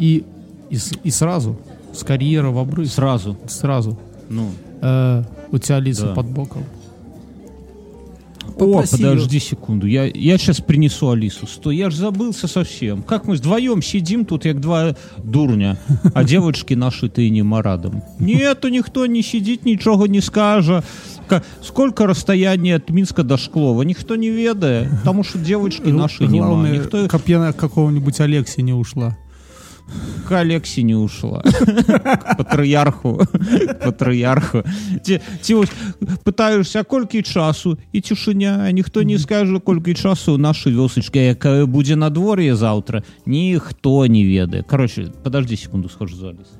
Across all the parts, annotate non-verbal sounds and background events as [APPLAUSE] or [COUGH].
и, и, и сразу, с карьеры в обрыв. Сразу. Сразу. Ну. Э, у тебя Алиса Да. под боком. О, Попроси подожди секунду. Я, я сейчас принесу Алису. Стой, я ж забылся совсем. Как мы вдвоем сидим тут, як два дурня, а девочки наши ты не марадом. Нету, ніхто не сидит, нічого не скаже. Ка- Сколько расстояние от Минска до Шклова? Никто не ведает, потому что девочки наши нема. Главное, Никто как я какого-нибудь Алекси не ушла. [LAUGHS] к Алексе не ушла. К патрыярху. К патрыярху. Ти, ти ось питаєшся, колькі часу, і тишиня, а ніхто не скаже, колькі часу у нашій вёсачці, яка буде надвор'е завтра, ніхто не ведае. Короче, подожди секунду, схожу за Алисой.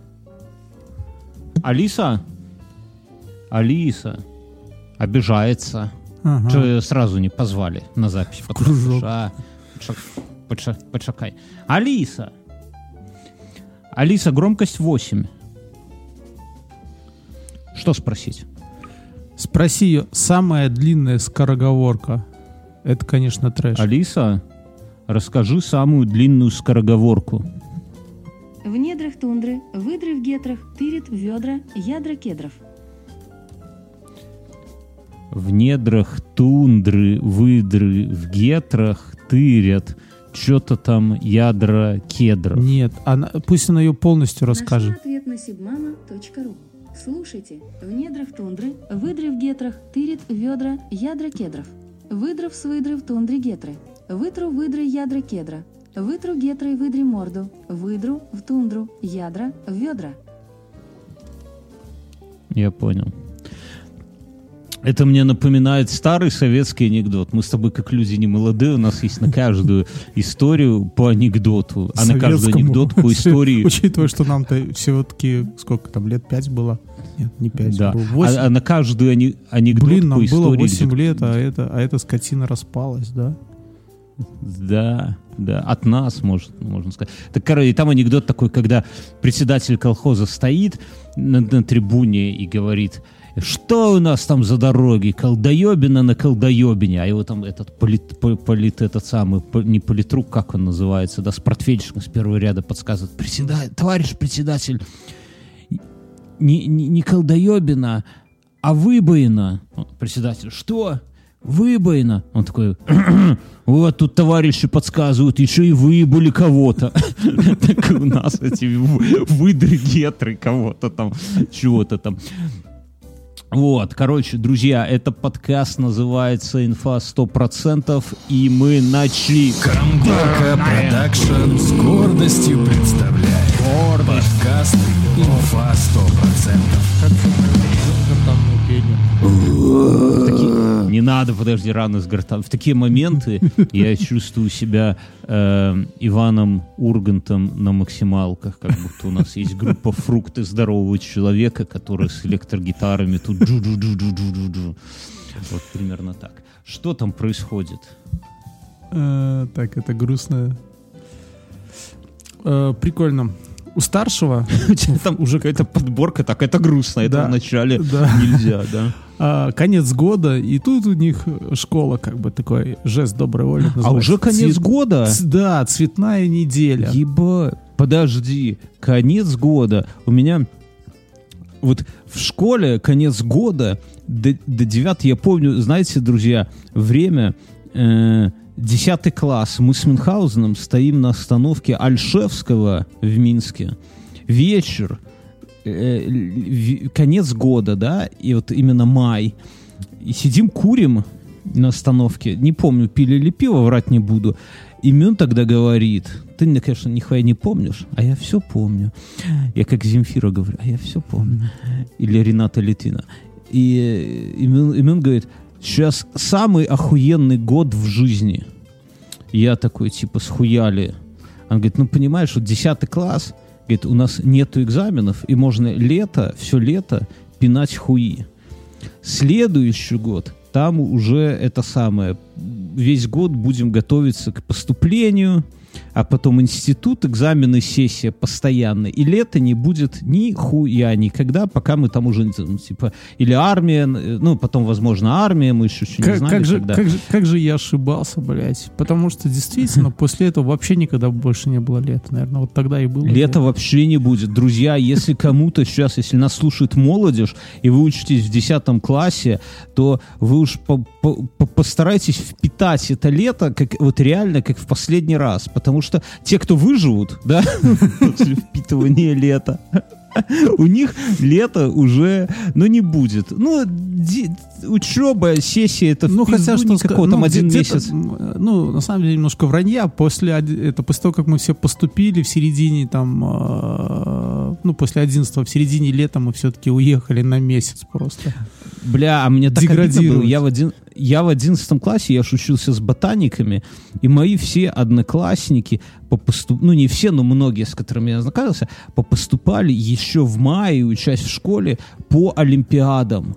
Алиса? Алиса. Обижается. Ага. Че её сразу не позвали на запись? кружок. А, поча- поча- почакай. Алиса. Алиса, громкость 8. Что спросить? Спроси ее, самая длинная скороговорка. Это, конечно, трэш. Алиса, расскажи самую длинную скороговорку. В недрах тундры, выдры в гетрах, тырит ведра, ядра кедров. В недрах тундры, выдры, в гетрах тырят, что-то там ядра кедров. Нет, она, пусть она ее полностью Нашла расскажет. ответ на sibmama.ru. Слушайте. В недрах тундры, выдры в гетрах, тырит ведра, ядра кедров. Выдров с выдры в тундре гетры. Вытру выдры ядра кедра. Вытру гетрой выдри морду. Выдру в тундру, ядра в ведра. Я понял. Это мне напоминает старый советский анекдот. Мы с тобой, как люди не молодые, у нас есть на каждую историю по анекдоту, а на Советскому. анекдот по [LAUGHS] истории... Учитывая, что нам-то всего-таки, сколько там, лет пять было? Нет, не пять, Да. было восемь. А, а на каждую ане- анекдот Блин, по нам было истории... 8 где- лет, а, это, а эта скотина распалась, да? Да, да, от нас, может, можно сказать. Так, короче, там анекдот такой, когда председатель колхоза стоит на, на трибуне и говорит, что у нас там за дороги, колдоебина на колдоебине, а его там этот полит, по- полит- этот самый, не политрук, как он называется, да, с портфельчиком с первого ряда подсказывает, председатель, товарищ председатель, не, не, не колдоебина, а выбоина. Председатель, что? Выбоина. Он такой, вот тут товарищи подсказывают, еще и выбыли кого-то. Так у нас эти вы- выдры, гетры кого-то там, чего-то там. Вот, короче, друзья, это подкаст называется «Инфа 100%», и мы начали... Камбарка Продакшн с гордостью представляет подкаст «Инфа 100%». Таки- Не надо, подожди, рано с гортан. В такие моменты я чувствую себя э, Иваном Ургантом на максималках, как будто у нас есть группа фрукты здорового человека, который с электрогитарами тут джу-джу-джу-джу-джу-джу. Вот примерно так. Что там происходит? Э, так, это грустно. Э, прикольно. У старшего [LAUGHS] У тебя там уже какая-то подборка, так это грустно, это Да. в начале Да. нельзя, да? А, конец года, и тут у них школа, как бы такой жест доброй воли. А называется. уже конец Цвет- года? Ц- Да, цветная неделя. Еба, подожди, конец года. У меня вот в школе конец года до, до 9 я помню, знаете, друзья, время э, 10 класс. Мы с Мюнхгаузеном стоим на остановке Альшевского в Минске. Вечер, э, конец года, да, и вот именно май. И сидим, курим на остановке. Не помню, пили ли пиво, врать не буду. И Мюн тогда говорит, ты, мне, конечно, нихуя не помнишь, а я все помню. Я как Земфира говорю, а я все помню. Или Рената Литвина. И, и, Мюн, и Мюн говорит, сейчас самый охуенный год в жизни. Я такой, типа, схуяли. Он говорит, ну, понимаешь, вот 10 класс, говорит, у нас нету экзаменов, и можно лето, все лето пинать хуи. Следующий год, там уже это самое, весь год будем готовиться к поступлению, а потом институт, экзамены, сессия постоянно, и лето не будет ни хуя никогда, пока мы там уже, ну, типа, или армия, ну, потом, возможно, армия, мы еще, еще не Как, знали, как, же, когда. как, же, как же я ошибался, блядь. Потому что действительно [LAUGHS] после этого вообще никогда больше не было лета. Наверное, вот тогда и было. Лета вообще не будет. Друзья, если кому-то сейчас, если нас слушает молодежь, и вы учитесь в 10 классе, то вы уж по- по- по- постарайтесь впитать это лето как вот реально как в последний раз. Потому что те, кто выживут, да, [LAUGHS] после впитывания лета, у них лето уже, ну, не будет. Ну, учеба, сессия, это Ну, хотя что никакого, ска- там ну, один месяц. Ну, на самом деле, немножко вранья. После, это, после того, как мы все поступили в середине, там, э, ну, после 11 в середине лета мы все-таки уехали на месяц просто. Бля, а мне так обидно было. Я в, один, я в одиннадцатом классе, я ж учился с ботаниками, и мои все одноклассники, по поступ... ну не все, но многие, с которыми я ознакомился, попоступали еще в мае, учась в школе, по олимпиадам.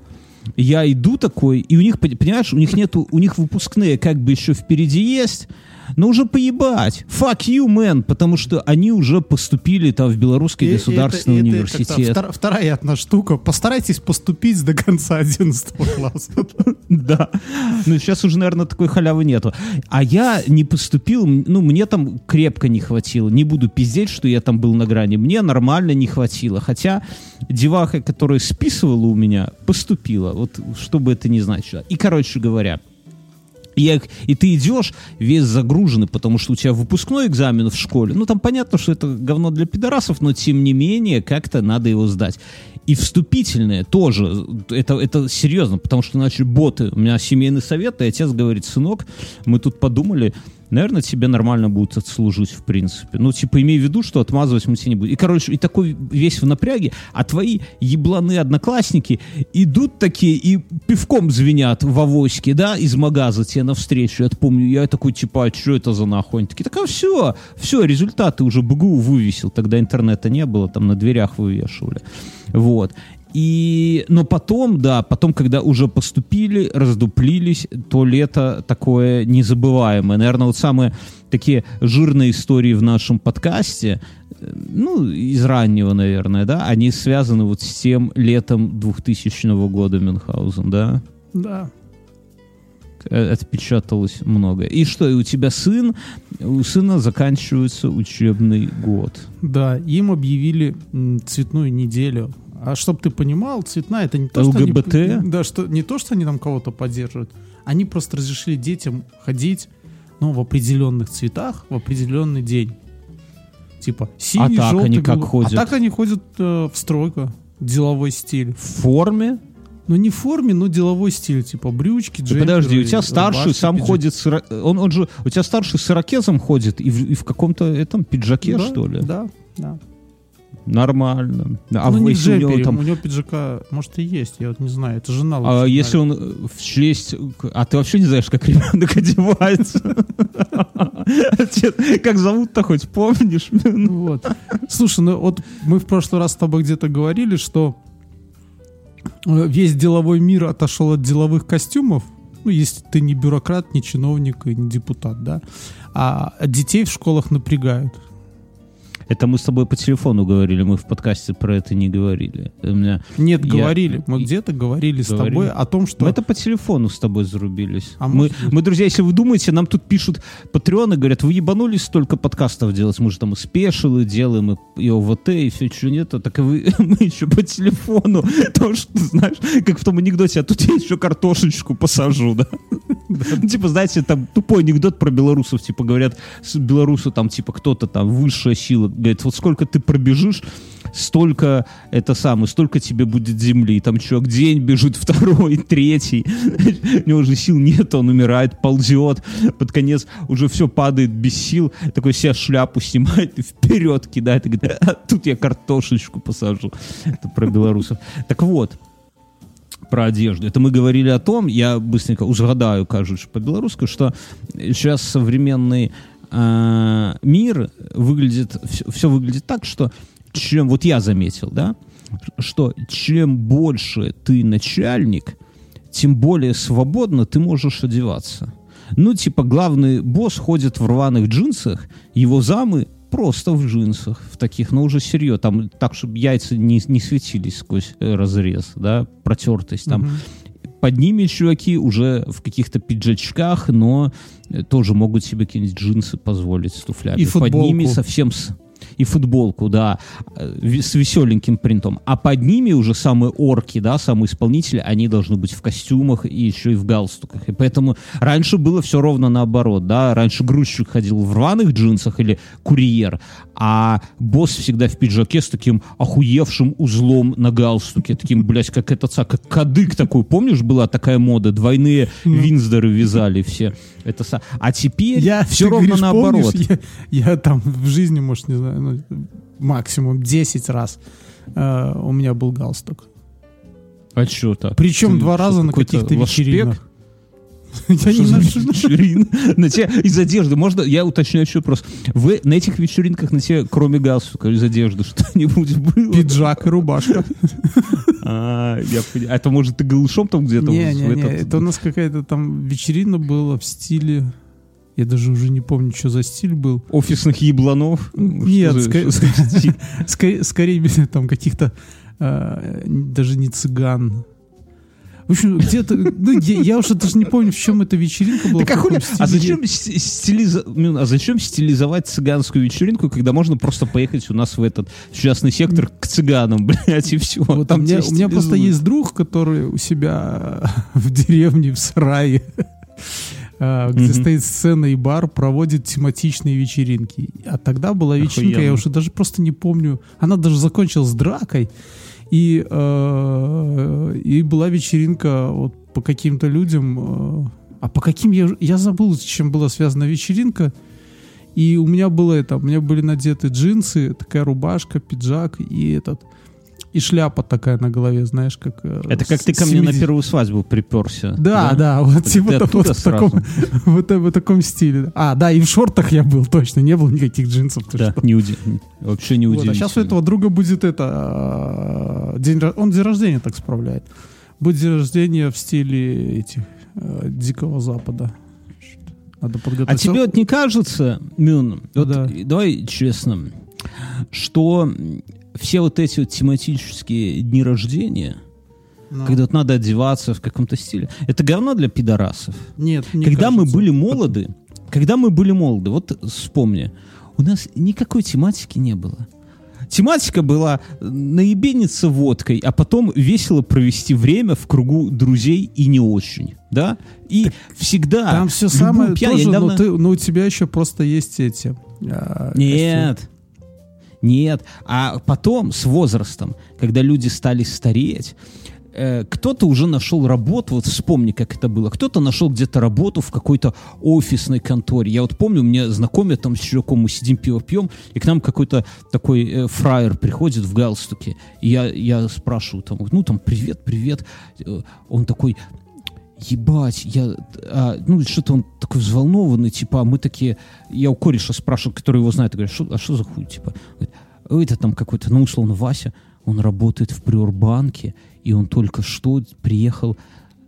Я иду такой, и у них, пон- понимаешь, у них нету, у них выпускные как бы еще впереди есть, но уже поебать. Fuck you, man, потому что они уже поступили там в Белорусский И- государственный это- это университет. как-то втор- вторая одна штука. Постарайтесь поступить до конца 11 класса. Да. Ну, сейчас уже, наверное, такой халявы нету. А я не поступил, ну, мне там крепко не хватило. Не буду пиздеть, что я там был на грани. Мне нормально не хватило. Хотя деваха, которая списывала у меня, поступила. Вот что бы это ни значило. И, короче говоря, я, и ты идешь весь загруженный, потому что у тебя выпускной экзамен в школе. Ну, там понятно, что это говно для пидорасов, но тем не менее, как-то надо его сдать. И вступительное тоже, это, это серьезно, потому что начали боты. У меня семейный совет, и отец говорит, сынок, мы тут подумали, наверное, тебе нормально будет отслужить, в принципе. Ну, типа, имей в виду, что отмазывать мы тебе не будем. И, короче, и такой весь в напряге, а твои ебланы одноклассники идут такие и пивком звенят в авоське, да, из магаза тебе навстречу. Я помню, я такой, типа, а что это за нахуй? Они такие, так а все, все, результаты уже БГУ вывесил. Тогда интернета не было, там на дверях вывешивали. Вот. И, но потом, да, потом, когда уже поступили, раздуплились, то лето такое незабываемое. Наверное, вот самые такие жирные истории в нашем подкасте, э, ну, из раннего, наверное, да, они связаны вот с тем летом 2000 года Мюнхгаузен, да? Да. Э, Отпечаталось много. И что, и у тебя сын, у сына заканчивается учебный год. Да, им объявили цветную неделю. А чтоб ты понимал, цветная это не то, что ЛГБТ? они, да, что не то, что они там кого-то поддерживают. Они просто разрешили детям ходить, ну, в определенных цветах в определенный день. Типа синий, А так желтый, они как голубой. ходят? А так они ходят э, в стройку, деловой стиль. В форме? Ну не в форме, но деловой стиль, типа брючки, Да джемперы, подожди, у тебя старший рубашки, сам пиджаки. ходит, с он, он же, у тебя старший с ирокезом ходит и в, и в каком-то этом пиджаке, Да, что ли? Да, да. Нормально. А ну, в- если у него джемпере, там... у него пиджака, может, и есть, я вот не знаю, это жена А если знает. он э, в честь... А ты вообще не знаешь, как ребенок [LAUGHS] одевается? Как зовут-то хоть помнишь? Ну Вот. Слушай, ну вот мы в прошлый раз с тобой где-то говорили, что э, весь деловой мир отошел от деловых костюмов, ну, если ты не бюрократ, не чиновник и не депутат, да, а детей в школах напрягают. Это мы с тобой по телефону говорили, мы в подкасте про это не говорили. У меня... Нет, Я- говорили, мы где-то говорили с Говорили. тобой о том, что... Мы это по телефону с тобой зарубились. А мы, мы, друзья, если вы думаете, нам тут пишут патреоны, говорят, вы ебанулись столько подкастов делать, мы же там и спешилы делаем, и, и ОВТ, и все, что нет, так и вы, [LAUGHS] мы еще по телефону, [LAUGHS] то, что, знаешь, как в том анекдоте, а тут я еще картошечку посажу, да? Ну, Типа, знаете, там тупой анекдот про белорусов, типа, говорят, с белорусу там, типа, кто-то там, высшая сила, говорит, вот сколько ты пробежишь, столько это самое, столько тебе будет земли. Там чувак день бежит, [LAUGHS] второй, третий. У него уже сил нет, он умирает, ползет. Под конец уже все падает без сил. Такой себе шляпу снимает [LAUGHS] и вперед кидает. И говорит, «А, тут я картошечку посажу. Это про белорусов. Так вот, про одежду. Это мы говорили о том, я быстренько узгадаю, кажется, по-белорусски, что сейчас современный э, мир выглядит, все, выглядит так, что чем, вот я заметил, да, что чем больше ты начальник, тем более свободно ты можешь одеваться. Ну, типа, главный босс ходит в рваных джинсах, его замы просто в джинсах, в таких, но уже серьезно, там так, чтобы яйца не, не светились сквозь э, разрез, да, протертость там. Мгм. Под ними чуваки уже в каких-то пиджачках, но э, тоже могут себе какие-нибудь джинсы позволить с туфлями. И Под ними футболку. совсем с... И футболку, да, э, с веселеньким принтом. А под ними уже самые орки, да, самые исполнители, они должны быть в костюмах и еще и в галстуках. И поэтому раньше было все ровно наоборот, да. Раньше грузчик ходил в рваных джинсах или курьер, а босс всегда в пиджаке с таким охуевшим узлом на галстуке, таким, блядь, как этот, как кадык такой, помнишь, была такая мода, двойные винздоры вязали все. Это А теперь Я, все ровно говоришь, наоборот. помнишь, я, я там в жизни, может, не знаю, ну, максимум 10 раз э, у меня был галстук. А что так? Причем Ты два раза на каких-то лошпек? вечеринках. Я не вечерин? На тебе из одежды. Можно, я уточню еще вопрос. Вы на этих вечеринках на тебе, кроме галстука, из одежды что-нибудь [LAUGHS] было? Пиджак и рубашка. [LAUGHS] А, а это может ты голышом там где-то? Не, не, не, это у нас какая-то там вечерина была в стиле... Я даже уже не помню, что за стиль был. Офисных ебланов? Нет? Скорее, [LAUGHS] там каких-то э, даже не цыган. В общем, где-то... Ну, я, я уже даже не помню, в чем эта вечеринка была. Так а хули- а зачем с- стилиза- Мин, а зачем стилизовать цыганскую вечеринку, когда можно просто поехать у нас в этот частный сектор к цыганам, [LAUGHS] блядь, и все. Вот у, меня, у меня просто есть друг, который у себя [LAUGHS] в деревне, в сарае, где Мгм. стоит сцена и бар, проводит тематичные вечеринки. А тогда была вечеринка, я Охуенно. уже даже просто не помню. Она даже закончилась дракой. И, э, и была вечеринка вот по каким-то людям. э, а по каким я, я забыл, с чем была связана вечеринка. И у меня было это, у меня были надеты джинсы, такая рубашка, пиджак и этот и шляпа такая на голове, знаешь, как... э, Это как ты ко мне на 70. первую свадьбу приперся. Да, да, вот Ты типа та- оттуда вот в таком, [LAUGHS] вот, в таком стиле. А, да, и в шортах я был, точно, не было никаких джинсов. Да, что. не уди- Вообще не Вот, а удивительно. сейчас у этого друга будет это... э, День, он день рождения так справляет. Будет день рождения в стиле этих э, Дикого Запада. Надо А подготовить. тебе вот не кажется, Мюн, вот Да. давай честно, что все вот эти вот тематические дни рождения, Ну. когда вот надо одеваться в каком-то стиле, это говно для пидорасов. Нет, не когда мы кажется. были молоды, когда мы были молоды, вот вспомни, у нас никакой тематики не было. Тематика была наебениться водкой, а потом весело провести время в кругу друзей и не очень, да? И всегда... Там все самое пьян- тоже, недавно- но, ты, но у тебя еще просто есть эти... а, Нет. Нет. А потом, с возрастом, когда люди стали стареть, э, кто-то уже нашел работу, вот вспомни, как это было, кто-то нашел где-то работу в какой-то офисной конторе. Я вот помню, мне знакомят там с чуваком, мы сидим пиво пьем, и к нам какой-то такой э, фраер приходит в галстуке. И я, я спрашиваю там, ну там, привет, привет. Э, Он такой, ебать, я, а, ну, что-то он такой взволнованный, типа, а мы такие, я у кореша спрашиваю, который его знает, говорю, «Шо- а что за хуй, типа, Говорит, это там какой-то, ну, условно, Вася, он работает в приорбанке, и он только что приехал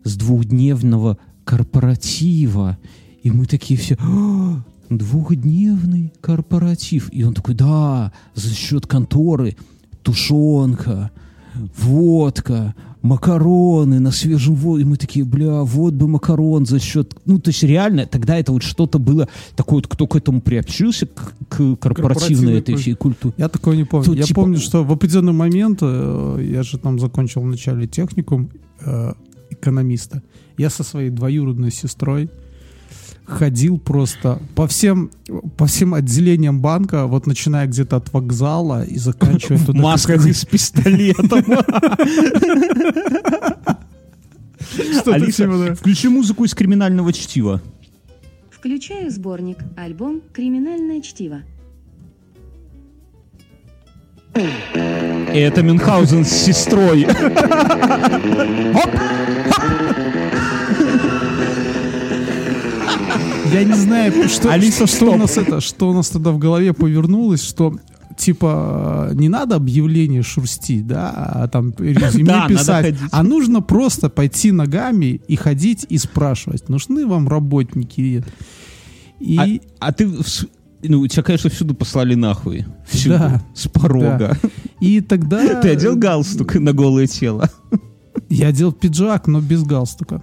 с двухдневного корпоратива, и мы такие все, «А, двухдневный корпоратив, и он такой, да, за счет конторы, тушенка, водка, макароны на свежем воде. И мы такие, бля, вот бы макарон за счет... Ну, то есть реально, тогда это вот что-то было такое, вот, кто к этому приобщился, к, к корпоративной Корпоративной этой всей культуре. Я такого не помню. Тут, я типа, помню, что в определенный момент, э, я же там закончил в начале техникум э, экономиста, я со своей двоюродной сестрой ходил просто по всем, по всем отделениям банка, вот начиная где-то от вокзала и заканчивая [LAUGHS] туда масках и с пистолетом. [LAUGHS] Алиса, типа, включи музыку из криминального чтива. Включаю сборник, альбом «Криминальное чтиво». И это Мюнхгаузен с сестрой. [LAUGHS] Я не знаю, что, Алиса, что, что у нас это, что у нас тогда в голове повернулось, что типа, не надо объявление шурстить, да, а там резюме Да, писать, а нужно просто пойти ногами и ходить и спрашивать, нужны вам работники. И А, а ты... Ну, тебя, конечно, всюду послали нахуй. Всюду. Да. С порога. И тогда... [LAUGHS] Ты одел галстук на голое тело? Я одел пиджак, но без галстука.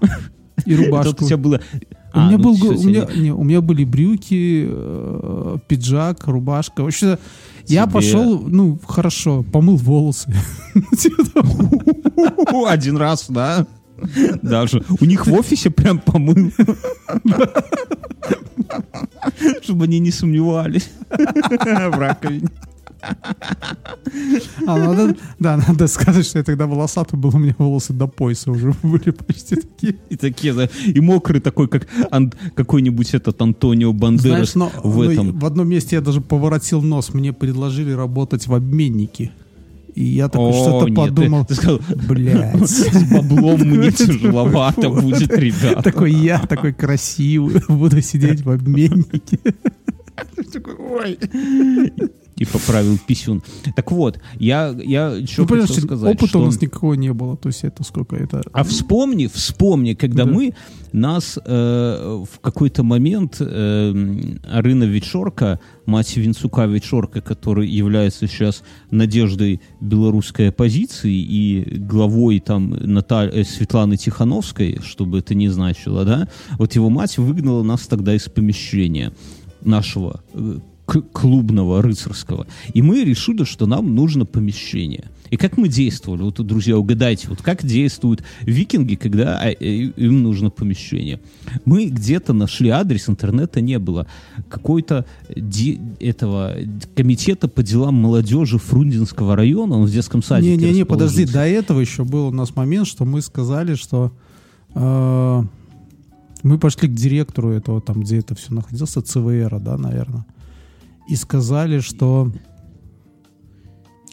И [LAUGHS] Это рубашку. вот у тебя было... У А, меня, ну, был, у, меня, не- у меня были брюки, э, пиджак, рубашка. Вообще, я Тебе- пошел, ну, хорошо, помыл волосы. Один раз, да? [LAUGHS] Даже. У них в офисе прям помыл. [LAUGHS] Чтобы они не сомневались [LAUGHS] в раковине. [LAUGHS] А, надо, да, надо сказать, что я тогда волосатый был, у меня волосы до пояса уже [LAUGHS] были почти такие. И такие, да, и мокрый такой, как ан- какой-нибудь этот Антонио Бандерас Знаешь, но, в но этом. в одном месте я даже поворотил нос, мне предложили работать в обменнике. И я такой О, что-то нет, подумал, Ты, ты сказал, блядь. с баблом мне [LAUGHS] тяжеловато будет, ребята. Такой я, такой красивый, буду сидеть в обменнике. Такой, ой. И поправил писюн. Так вот, я, я что Ну, хотел сказать, опыта что... у нас никакого не было. То есть это сколько это... А вспомни, вспомни, когда Да. мы нас э, в какой-то момент э, Арина Вечорка, мать Винцука Вечорка, который является сейчас надеждой белорусской оппозиции и главой там Наталь... э, Светланы Тихановской, чтобы это не значило, да, вот его мать выгнала нас тогда из помещения нашего э, клубного, рыцарского. И мы решили, что нам нужно помещение. И как мы действовали? Вот, друзья, угадайте, вот как действуют викинги, когда а, э, им нужно помещение? Мы где-то нашли адрес, интернета не было. Какой-то этого комитета по делам молодежи Фрунзенского района, он в детском садике Не-не-не, подожди, до этого еще был у нас момент, что мы сказали, что э, мы пошли к директору этого, там, где это все находился, ЦВР, да, наверное, и сказали, что...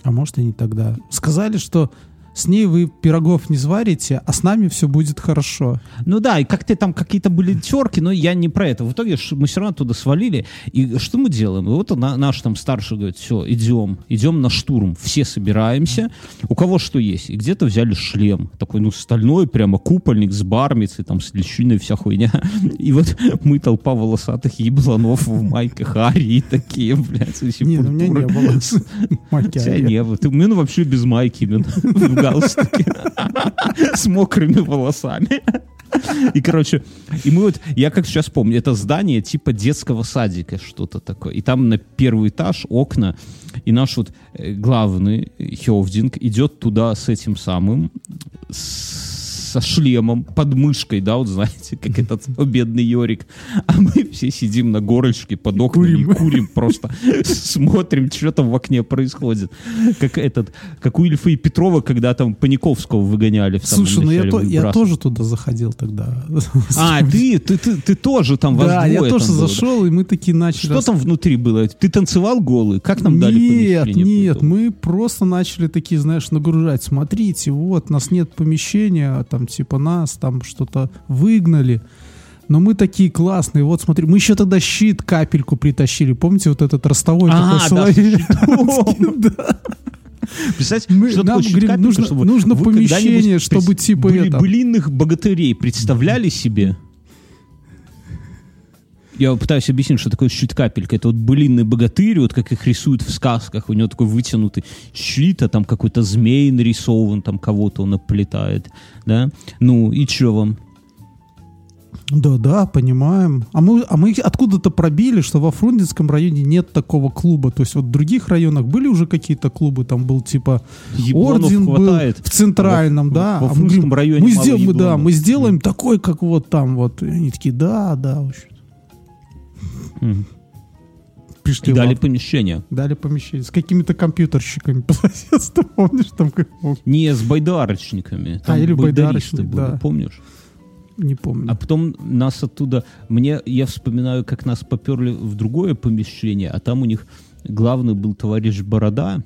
А может и не тогда. Сказали, что с ней вы пирогов не сварите, а с нами все будет хорошо. Ну да, и как-то там какие-то были терки, но я не про это. В итоге мы все равно туда свалили. И что мы делаем? И вот на- наш там старший говорит, все, идем, идем на штурм. Все собираемся. У кого что есть. И где-то взяли шлем. Такой, ну, стальной, прямо купольник с бармицей, там, с лещиной, вся хуйня. [LAUGHS] И вот мы толпа волосатых ебланов в майках арии такие, блядь, и Нет, у меня не было [LAUGHS] майки Арии. не было. Ты, ну, вообще без майки, именно, [LAUGHS] галстуке. С мокрыми волосами. И, короче, и мы вот, я как сейчас помню, это здание типа детского садика, что-то такое. И там на первый этаж окна, и наш вот э, главный Хевдинг идет туда с этим самым, с- со шлемом, под мышкой, да, вот знаете, как этот [LAUGHS] бедный Йорик. А мы все сидим на горочке под окнами Курим. и курим просто. [LAUGHS] Смотрим, что там в окне происходит. Как этот, как у Ильфа и Петрова, когда там Паниковского выгоняли в самом Слушай, ну я, то- тоже туда заходил тогда. А, [LAUGHS] ты, ты, ты, ты тоже там, вас Да, я тоже там зашел, и мы такие начали... Что там внутри было? Ты танцевал голый? Как нам дали Нет, помещение? нет, потом? мы просто начали такие, знаешь, нагружать. Смотрите, вот, нас нет помещения, а там типа нас там что-то выгнали. Но мы такие классные. Вот смотри, мы еще тогда щит, капельку притащили. Помните, вот этот ростовой А, такой да. [LAUGHS] Представьте, Мы- что нам, такое говорим, капелька, нужно- чтобы нужно помещение, чтобы типа были- это- былинных богатырей представляли себе? Я пытаюсь объяснить, что такое щит-капелька. Это вот былинный богатырь, вот как их рисуют в сказках. У него такой вытянутый щит, а там какой-то змей нарисован, там кого-то он оплетает. Да? Ну, и что вам? Да, да, понимаем. А мы, а мы откуда-то пробили, что во Фрунзенском районе нет такого клуба. То есть вот в других районах были уже какие-то клубы, там был типа Ебланов Орден был хватает. в центральном, Во- да. во А мы Фрунзенском говорим, районе мы, сделаем, мы, да, мы сделаем такой, как вот там вот. И они такие, да, да, в общем. Пришли И дали в- помещение. дали помещение с какими-то компьютерщиками. [LAUGHS] по соседству, помнишь, там как Не с байдарочниками. Там А, или байдаристы байдарочник, были, да. помнишь? не помню. А потом нас оттуда... Мне, я вспоминаю, как нас поперли в другое помещение, а там у них главный был товарищ Борода.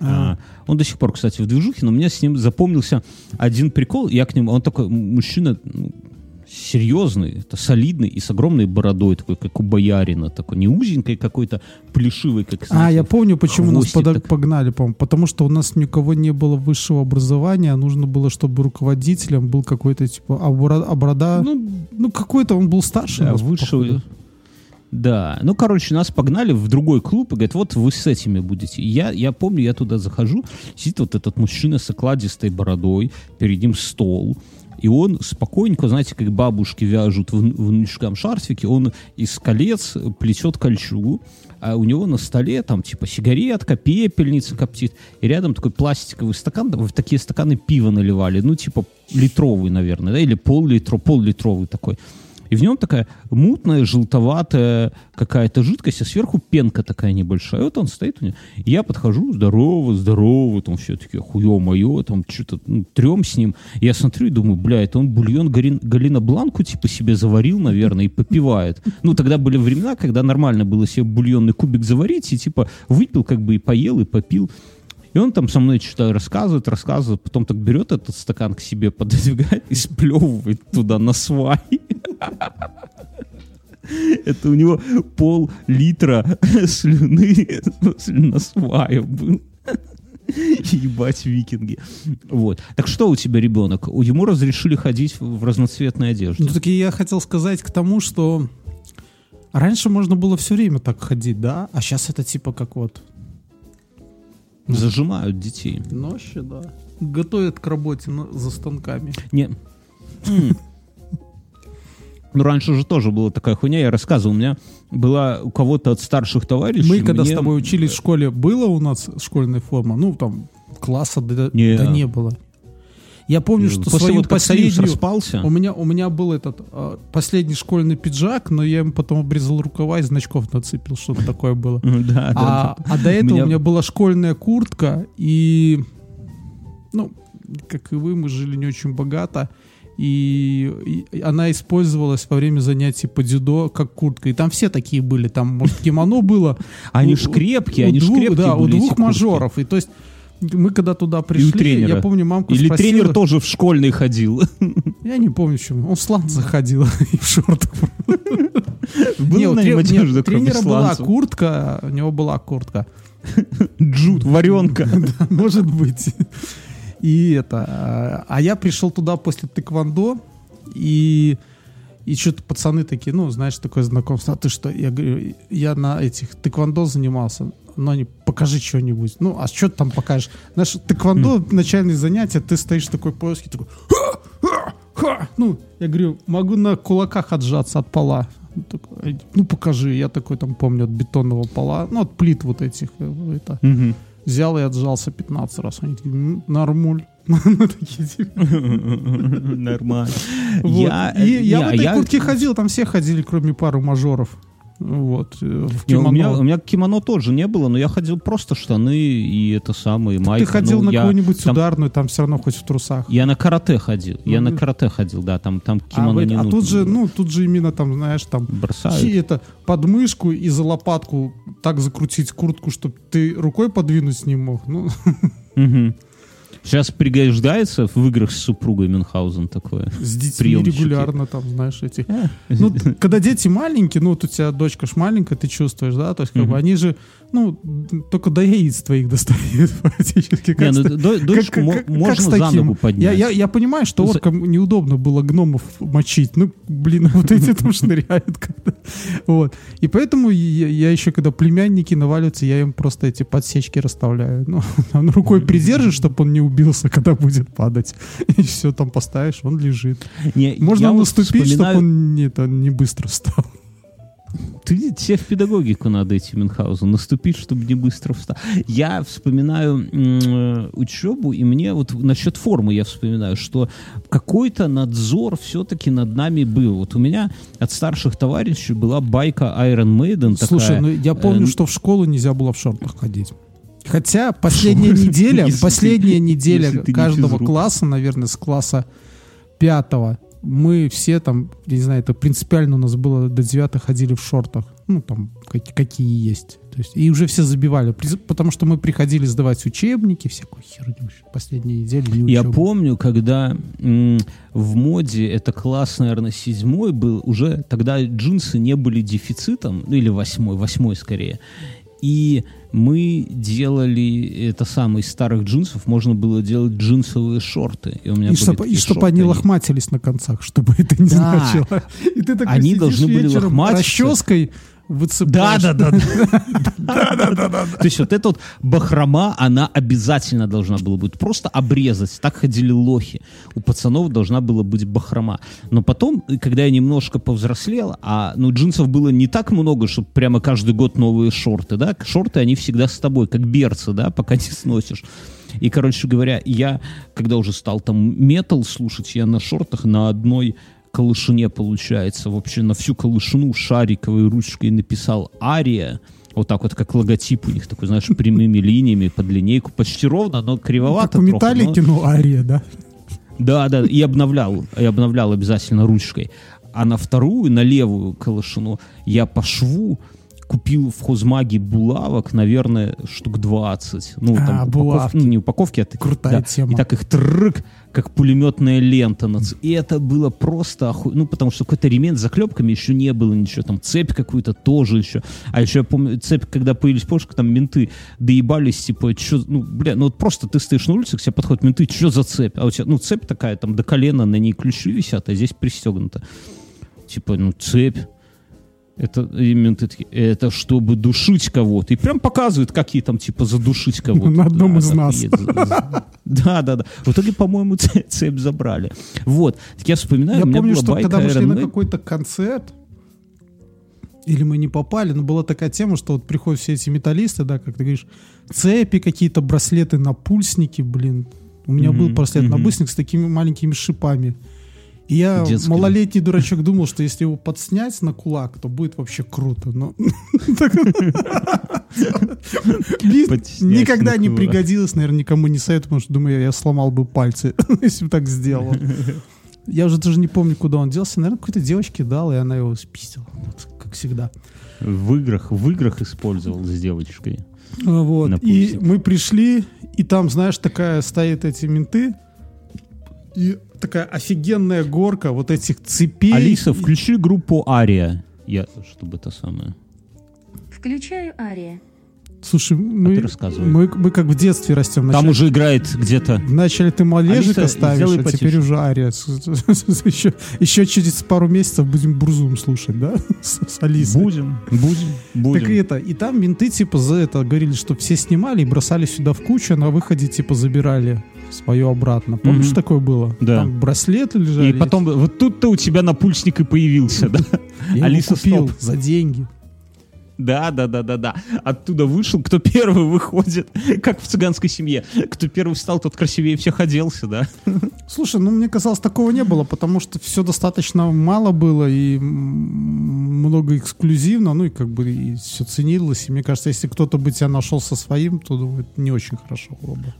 А, он до сих пор, кстати, в движухе, но у меня с ним запомнился один прикол. Я к нему... Он такой мужчина ну, серьезный, это солидный и с огромной бородой, такой, как у боярина, такой не узенькой какой-то, плешивый, как А, знаете, я помню, почему нас хвостик пода- так. погнали, по потому что у нас никого не было высшего образования, а нужно было, чтобы руководителем был какой-то, типа, обра- обрада, ну, Ну, какой-то он был старше да, нас, высшего- походу. Да, ну, короче, нас погнали в другой клуб и говорят, вот вы с этими будете. И Я, я помню, я туда захожу, сидит вот этот мужчина с окладистой бородой, перед ним стол, и он спокойненько, знаете, как бабушки вяжут в, внучкам шарфики, он из колец плетет кольчугу, а у него на столе там типа сигаретка, пепельница коптит, и рядом такой пластиковый стакан, в такие стаканы пива наливали, ну типа литровый, наверное, да, или пол-литро, пол-литровый такой. И в нем такая мутная, желтоватая какая-то жидкость, а сверху пенка такая небольшая. И вот он стоит у него. Я подхожу, здорово, здорово, там все таки хуё мое, там что-то ну, трем с ним. Я смотрю и думаю, бля, это он бульон Гарин- Галина Бланку типа себе заварил, наверное, и попивает. Ну, тогда были времена, когда нормально было себе бульонный кубик заварить, и типа выпил как бы и поел, и попил. И он там со мной что-то рассказывает, рассказывает, потом так берет этот стакан к себе, [LAUGHS] пододвигает и сплевывает туда на свай. [LAUGHS] Это у него пол-литра [LAUGHS] слюны на свае был. [LAUGHS] Ебать, викинги. Вот. Так что у тебя ребенок? Ему разрешили ходить в разноцветной одежде. Ну, так я хотел сказать к тому, что раньше можно было все время так ходить, да, а сейчас это типа как вот Зажимают детей. ночи, да. Готовят к работе за станками. Не. Ну, раньше же тоже была такая хуйня, я рассказывал, у меня была у кого-то от старших товарищей... Мы когда с мне- тобой учились в школе, было у нас школьная форма? Ну, там, класса да, Не. да не было. Я помню, что После свою вот последнюю... распался... У меня, у меня был этот э, последний школьный пиджак, но я ему потом обрезал рукава и значков нацепил, что-то такое было. [LAUGHS] Да, А, да. а до этого Меня- у меня была школьная куртка, и, ну, как и вы, мы жили не очень богато, и, и она использовалась во время занятий по дзюдо как куртка. И там все такие были, там, может, кимоно было. [LAUGHS] Они ж крепкие, они ж крепкие Да, у двух мажоров. И то есть мы когда туда пришли, тренера. я помню, мамка Или спросила... тренер тоже в школьный ходил. [LAUGHS] Я не помню, чем. Он в сланцах ходил [LAUGHS] и в шортах. Был на нем одежда, тренера была куртка, у него была куртка. Джут, варенка. Может быть. И это. а, А я пришел туда после тэквондо, и и что-то пацаны такие, ну, знаешь, такое знакомство. А ты что? Я говорю, я на этих тэквондо занимался. Но они, покажи что-нибудь. Ну, а что ты там покажешь? Знаешь, тэквондо, начальные занятия, ты стоишь такой поиски, такой, «Ха! Ха! Ха!» Ну, я говорю, могу на кулаках отжаться от пола. Такой, Ну, покажи. Я такой там помню от бетонного пола, ну, от плит вот этих. э, Это, Мгм. Взял и отжался 15 раз. Они такие, «М, нормуль. [LAUGHS] Ну, такие, типа, Нормально. Я, в этой куртке ходил, там все ходили, кроме пары мажоров. Вот, э, в у, меня, кимоно. у меня кимоно тоже не было, но я ходил просто штаны и это самое, майка. Ты ходил Ну, на я, какую-нибудь там- ударную, там все равно хоть в трусах. Я на карате ходил. Я Ну, на ну. карате ходил, да, там, там А, кимоно вы- не а тут же, было. ну, тут же именно там, знаешь, там бросают. это подмышку и за лопатку так закрутить куртку, чтобы ты рукой подвинуть не мог. Ну, Мгм. Сейчас пригождается в играх с супругой Мюнхгаузен такое. с детьми регулярно там, знаешь, эти. Ну, т- когда дети маленькие, ну, вот у тебя дочка ж маленькая, ты чувствуешь, да, то есть как бы они же, ну, только до яиц твоих достают практически. [LAUGHS] Не, Как ну, с- до- дочку как- как- как можно с за ногу поднять. Я, я, я понимаю, что За- оркам неудобно было гномов мочить. Ну, блин, [LAUGHS] вот эти там шныряют. когда. Вот. И поэтому я, я еще, когда племянники наваливаются, я им просто эти подсечки расставляю. Ну, [LAUGHS] он рукой придержишь, чтобы он не убился, когда будет падать. И все, там поставишь, он лежит. Не, Можно наступить, чтобы вспоминаю- он не, это, не быстро встал. Ты, тебе в педагогику надо идти, Мюнхгаузен, наступить, чтобы не быстро встал. Я вспоминаю м, э, учебу, и мне вот насчет формы я вспоминаю, что какой-то надзор все-таки над нами был. Вот у меня от старших товарищей была байка Iron Maiden такая. Слушай, ну я помню, э, что в школу нельзя было в шортах ходить. Хотя [LAUGHS] последняя неделя, последняя [LAUGHS] неделя каждого класса, наверное, с класса пятого мы все там, я не знаю, это принципиально у нас было до 9 ходили в шортах. Ну, там, как- какие есть. То есть, и уже все забивали. Потому что мы приходили сдавать учебники, всякую херню. Последние недели не Я помню, когда в моде, это класс, наверное, седьмой был, уже тогда джинсы не были дефицитом, ну или восьмой, восьмой скорее. И мы делали это самое из старых джинсов, можно было делать джинсовые шорты. И, у меня И были чтобы такие чтоб шорты, они лохматились на концах, чтобы [LAUGHS] это не Да. значило. И ты такой Они должны были лохматиться. расческой Да, выцепляешь. да, да. То есть вот эта вот бахрома, она обязательно должна была быть. Просто обрезать. Так ходили лохи. У пацанов должна была быть бахрома. Но потом, когда я немножко повзрослел, а ну джинсов было не так много, чтобы прямо каждый год новые шорты, да? Шорты, они всегда с тобой, как берцы, да, пока не сносишь. И, короче говоря, я, когда уже стал там метал слушать, я на шортах на одной колышине, получается, вообще на всю колышину шариковой ручкой написал «Ария». Вот так вот, как логотип у них, такой, знаешь, прямыми линиями под линейку. Почти ровно, но кривовато Как у но- Металлики, ну, Ария, да? да, да, и обновлял, и обновлял обязательно ручкой. А на вторую, на левую колышину, я по шву купил в хозмаге булавок, наверное, штук 20. Ну, А, там упаков- булавки. ну, не упаковки, а такие, Крутая да. тема. И так их трык, как пулеметная лента. И это было просто оху... Ну, потому что какой-то ремень с заклепками еще не было ничего. Там цепь какую-то тоже еще. А еще я помню, цепь, когда появились позже, там менты доебались, типа, что, ну, бля, ну вот просто ты стоишь на улице, к тебе подходят менты, что за цепь? А у тебя, ну, цепь такая, там до колена, на ней ключи висят, а здесь пристегнуто. Типа, ну, цепь. Это и менты такие, это чтобы душить кого-то. И прям показывают, какие там, типа, задушить кого-то. На одном Да, из нас. Да, да, да. В итоге, по-моему, [LAUGHS] цепь забрали. Вот. Так я вспоминаю, Я у меня помню, была что байка когда мы шли на какой-то концерт, или мы не попали, но была такая тема, что вот приходят все эти металлисты, да, как ты говоришь, цепи, какие-то браслеты на пульсники, блин. У меня был браслет на бусник с такими маленькими шипами. Я, Детскими. малолетний дурачок, думал, что если его подснять на кулак, то будет вообще круто. Но [LAUGHS] никогда не пригодилось, наверное, никому не советую, потому что думаю, я сломал бы пальцы, [LAUGHS] если бы так сделал. [LAUGHS] Я уже даже не помню, куда он делся. Наверное, какой-то девочке дал, и она его спиздила. Как всегда. В играх, в играх использовал с девочкой. Вот. И мы пришли, и там, знаешь, такая стоит эти менты, и такая офигенная горка вот этих цепей. Алиса, включи группу Ария. Я, чтобы это самое. Включаю Ария. Слушай, мы, ты рассказывай. мы, мы как в детстве растем. Там уже играет где-то. вначале ты малежика Алиса, ставишь, сделай а потише. теперь уже Ария. Еще, еще через пару месяцев будем Бурзум слушать, да? [LAUGHS] С, с Алисой. Будем, будем, будем. Так и это, и там менты типа за это говорили, что все снимали и бросали сюда в кучу, а на выходе типа забирали свое обратно. Помнишь, Мгм. такое было? Да. Там браслеты лежали. И потом, вот тут-то у тебя напульсник и появился, да? [LAUGHS] я Алиса, купил стоп. за деньги. Да, да, да, да, да. Оттуда вышел, кто первый [LAUGHS] выходит, как в цыганской семье. Кто первый встал, тот красивее всех оделся, да? [LAUGHS] Слушай, ну мне казалось, такого не было, потому что все достаточно мало было и много эксклюзивно, ну и как бы и все ценилось. И мне кажется, если кто-то бы тебя нашел со своим, то думаю, это не очень хорошо было бы.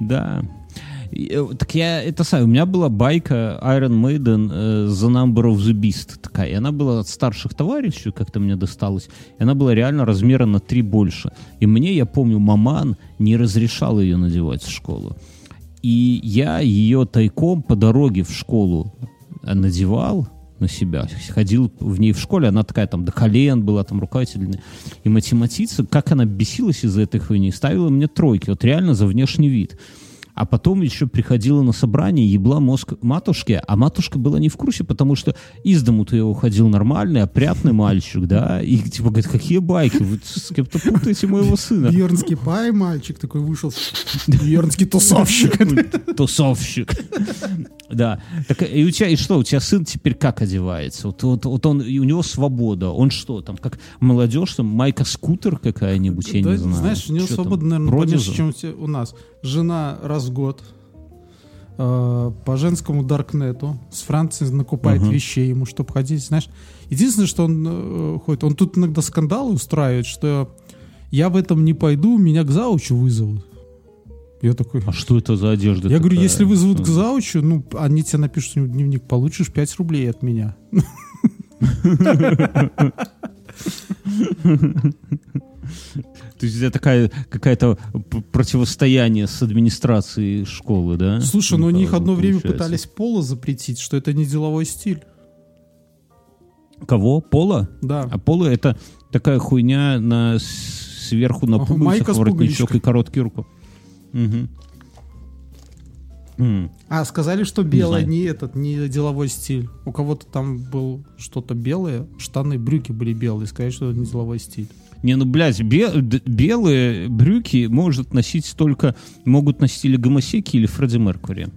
Да. Э, Так я, это самое, у меня была байка Iron Maiden э, The Number of the Beast такая, и она была от старших товарищей, как-то мне досталась, и она была реально размера на три больше. И мне, я помню, маман не разрешал ее надевать в школу. И я ее тайком по дороге в школу э, надевал на себя, ходил в ней в школе, она такая там до колен была, там длинные. И математица, как она бесилась из-за этой хуйни, ставила мне тройки, вот реально за внешний вид. А потом еще приходила на собрание, ебла мозг матушке, а матушка была не в курсе, потому что из дому-то я уходил нормальный, опрятный мальчик, да, и типа говорит, какие байки, вы с кем-то путаете моего сына. Бьернский пай, мальчик такой вышел. Бьернский тусовщик. Тусовщик. Да. Так и у тебя, и что, у тебя сын теперь как одевается? Вот, вот, вот он, и у него свобода. Он что, там, как молодежь, там, майка-скутер какая-нибудь, я Да, не знаю. Знаешь, у него свобода, наверное, побольше, чем у нас. Жена раз в год э, по женскому Даркнету с Франции накупает Ага. вещей ему, чтобы ходить, знаешь. Единственное, что он э, ходит, он тут иногда скандалы устраивает, что я в этом не пойду, меня к заучу вызовут. Я такой... А что это за одежда Я говорю, такая? если вызовут к заучу, ну, они тебе напишут в дневник, получишь 5 рублей от меня. [LAUGHS] [LAUGHS] [LAUGHS] То есть это такая какая-то противостояние с администрацией школы, да? Слушай, ну у них одно время пытались поло запретить, что это не деловой стиль. Кого? Пола? Да. А поло это такая хуйня на сверху на пуговицах, воротничок и короткий. Мгм. М. А, сказали, что белое знаю. не этот, не деловой стиль. У кого-то там был что-то белое, штаны, брюки были белые, сказали, что это не деловой стиль. Не, ну, блядь, бе- белые брюки может носить только, могут носить или гомосеки, или Фредди Меркури.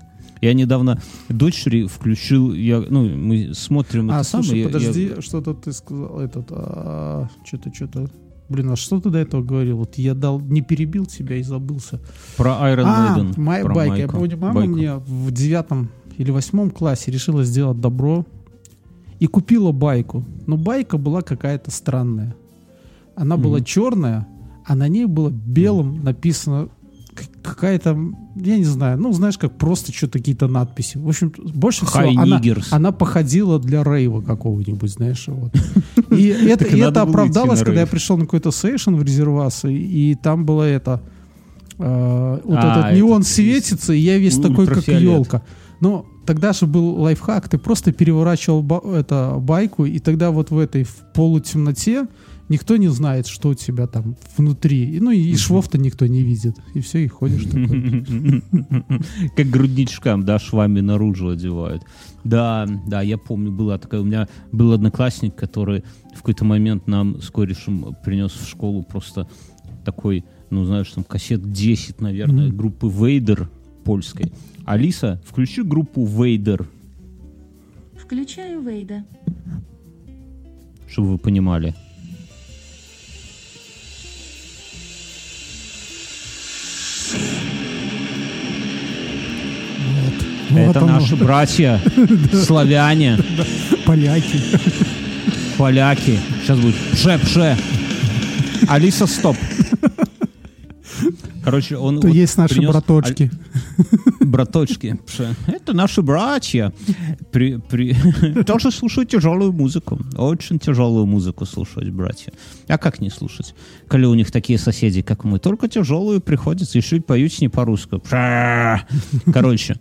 Я недавно дочери включил, я, ну, мы смотрим А, это слушай, самое. я- подожди, что-то ты сказал, этот, а, что-то, что-то. Блин, а что ты до этого говорил? Вот я дал, не перебил тебя и забылся. Про Iron а, Maiden. моя про байка. Я Майку. помню, мама Байку. мне в девятом или восьмом классе решила сделать добро и купила байку. Но байка была какая-то странная. Она была Мгм. черная, а на ней было белым написано какая-то, я не знаю, ну, знаешь, как просто что-то какие-то надписи. В общем, больше всего она, она походила для рейва какого-нибудь, знаешь, вот. [LAUGHS] И это, и это оправдалось, когда я пришел на какой-то сейшн в резервас, и, там было это... э, вот А, этот неон светится, и я весь такой, как елка. Но тогда же был лайфхак, ты просто переворачивал ба- это, байку, и тогда вот в этой в полутемноте никто не знает, что у тебя там внутри. И, Ну и, и швов-то никто не видит. И все, и ходишь такой. [LAUGHS] Как грудничкам, да, швами наружу одевают. Да, да, я помню, была такая, у меня был одноклассник, который в какой-то момент нам с корешем принес в школу просто такой, ну, знаешь, там кассет 10, наверное, группы Вейдер польской. Алиса, включи группу Вейдер, Включаю Вейда. чтобы вы понимали. Вот. Вот Это оно, наши братья, [LAUGHS] славяне, поляки. поляки. Сейчас будет пше-пше. Алиса, стоп. Короче, он То вот есть наши принес- браточки. Браточки, пше. это наши братья. При, при... [LAUGHS] Тоже слушают тяжелую музыку. Очень тяжелую музыку слушать, братья. А как не слушать? Коли у них такие соседи, как мы, только тяжелую приходится, еще и поют с ней по-русски. Короче,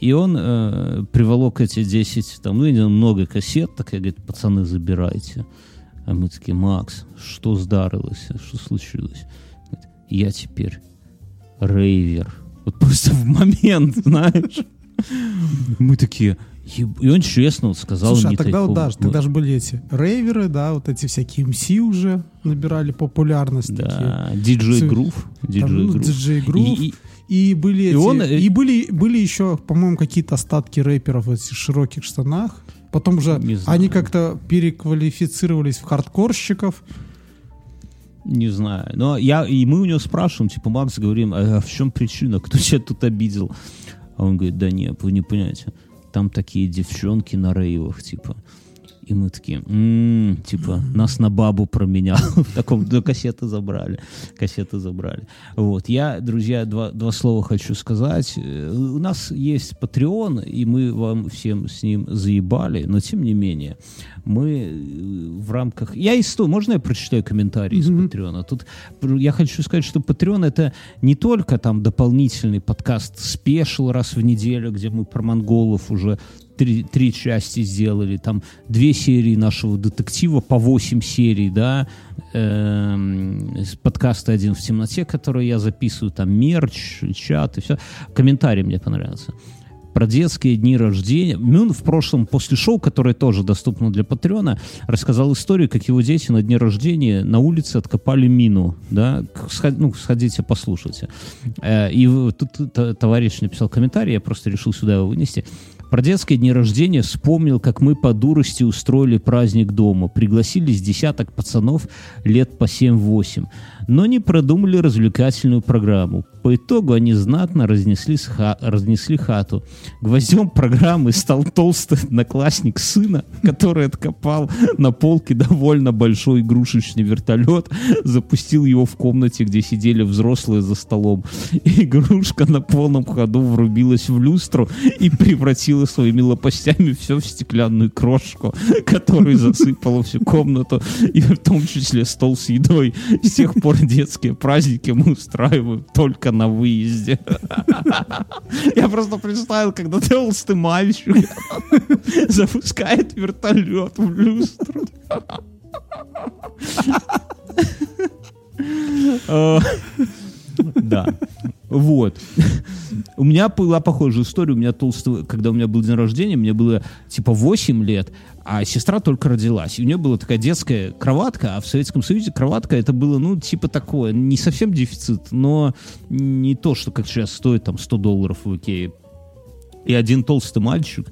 и он э, приволок эти 10, там, ну, не много кассет, так я говорит, пацаны, забирайте. А мы такие, Макс, что здарилось? Что случилось? Я теперь рейвер. Вот просто в момент, знаешь. Мы такие... И он честно вот сказал Слушай, а тогда вот тайком. да, тогда же были эти рейверы, да, вот эти всякие МС уже набирали популярность такие. Да, диджей Всё- Грув. Там, Диджей ну, Грув. DJ Groove. И- и- И были И эти, он, э, и были, были еще, по-моему, какие-то остатки рэперов в этих широких штанах. Потом же Не знаю. они как-то переквалифицировались в хардкорщиков. Не знаю. Но я, и мы у него спрашиваем, типа, Макс, говорим, а в чем причина? Кто [LAUGHS] тебя тут обидел? А он говорит, да нет, вы не понимаете. Там такие девчонки на рейвах, типа. И мы такие, «М, типа, нас на бабу променял. [LAUGHS] В таком, ну, кассеты забрали. Кассеты забрали. Вот. Я, друзья, два, два слова хочу сказать. Э, У нас есть Patreon, и мы вам всем с ним заебали, но тем не менее, мы э, в рамках... Я из того, можно я прочитаю комментарии из Мгм. Патреона? Тут я хочу сказать, что Patreon это не только там дополнительный подкаст спешл раз в неделю, где мы про монголов уже три, три части сделали, там две серии нашего детектива по 8 серий, да, с подкаста «Один в темноте», который я записываю, там мерч, чат и все. Комментарий мне понравился про детские дни рождения. Мюн в прошлом после шоу, которое тоже доступно для Патреона, рассказал историю, как его дети на дне рождения на улице откопали мину. Да? Сход- ну, сходите, послушайте. Э, И тут товарищ написал комментарий, я просто решил сюда его вынести. Про детские дни рождения вспомнил, как мы по дурости устроили праздник дома. Пригласили с десяток пацанов лет по 7-8. Но не продумали развлекательную программу. По итогу они знатно разнесли, ха- разнесли хату. Гвоздем программы стал толстый одноклассник сына, который откопал на полке довольно большой игрушечный вертолет, запустил его в комнате, где сидели взрослые за столом. Игрушка на полном ходу врубилась в люстру и превратила своими лопастями все в стеклянную крошку, которую засыпала всю комнату, и в том числе стол с едой. С тех пор [LAUGHS] детские праздники мы устраиваем только на выезде. [LAUGHS] Я просто представил, когда толстый мальчик [LAUGHS] запускает вертолет в люстру. Да. Вот. У меня была похожая история. У меня толстый, когда у меня был день рождения, мне было типа 8 лет, а сестра только родилась. И у нее была такая детская кроватка, а в Советском Союзе кроватка это было, ну, типа такое, не совсем дефицит, но не то, что как сейчас стоит там 100 долларов в Икее. И один толстый мальчик,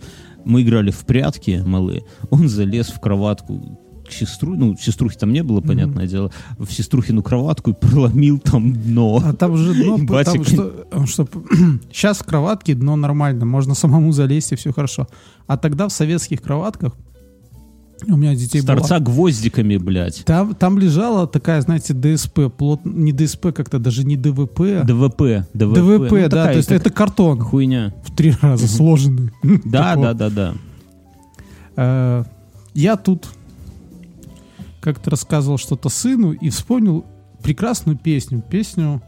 мы играли в прятки малые, он залез в кроватку к сестру, ну, сеструхи там не было, понятное дело, в сеструхину кроватку и проломил там дно. А там же дно, там Батик. что, что, сейчас [CLEARS THROAT] в кроватке дно нормально, можно самому залезть и все хорошо. А тогда в советских кроватках у меня детей С было, торца гвоздиками, блядь. там, там лежала такая, знаете, ДСП, плот, не ДСП как-то, даже не ДВП, ДВП. ДВП, ДВП, Ну, да, такая то есть это картон Хуйня. в три раза сложенный. [LAUGHS] Да, да, да, да. Э, Я тут как-то рассказывал что-то сыну и вспомнил прекрасную песню. Песню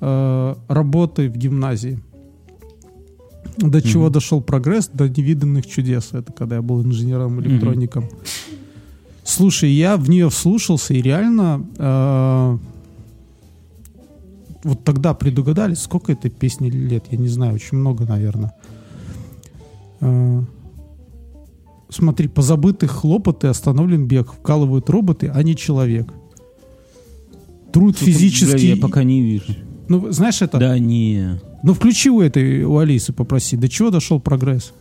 э, работы в гимназии. До чего дошел прогресс, до невиданных чудес. Это когда я был инженером-электроником. Слушай, я в нее вслушался и реально э, вот тогда предугадали, сколько этой песни лет, я не знаю, очень много, наверное. Э, смотри, позабытых хлопоты остановлен бег, вкалывают роботы, а не человек. Труд физический. Я пока не вижу. Ну, знаешь это? Да не. Ну, включи у этой, у Алисы попроси. До чего дошел прогресс?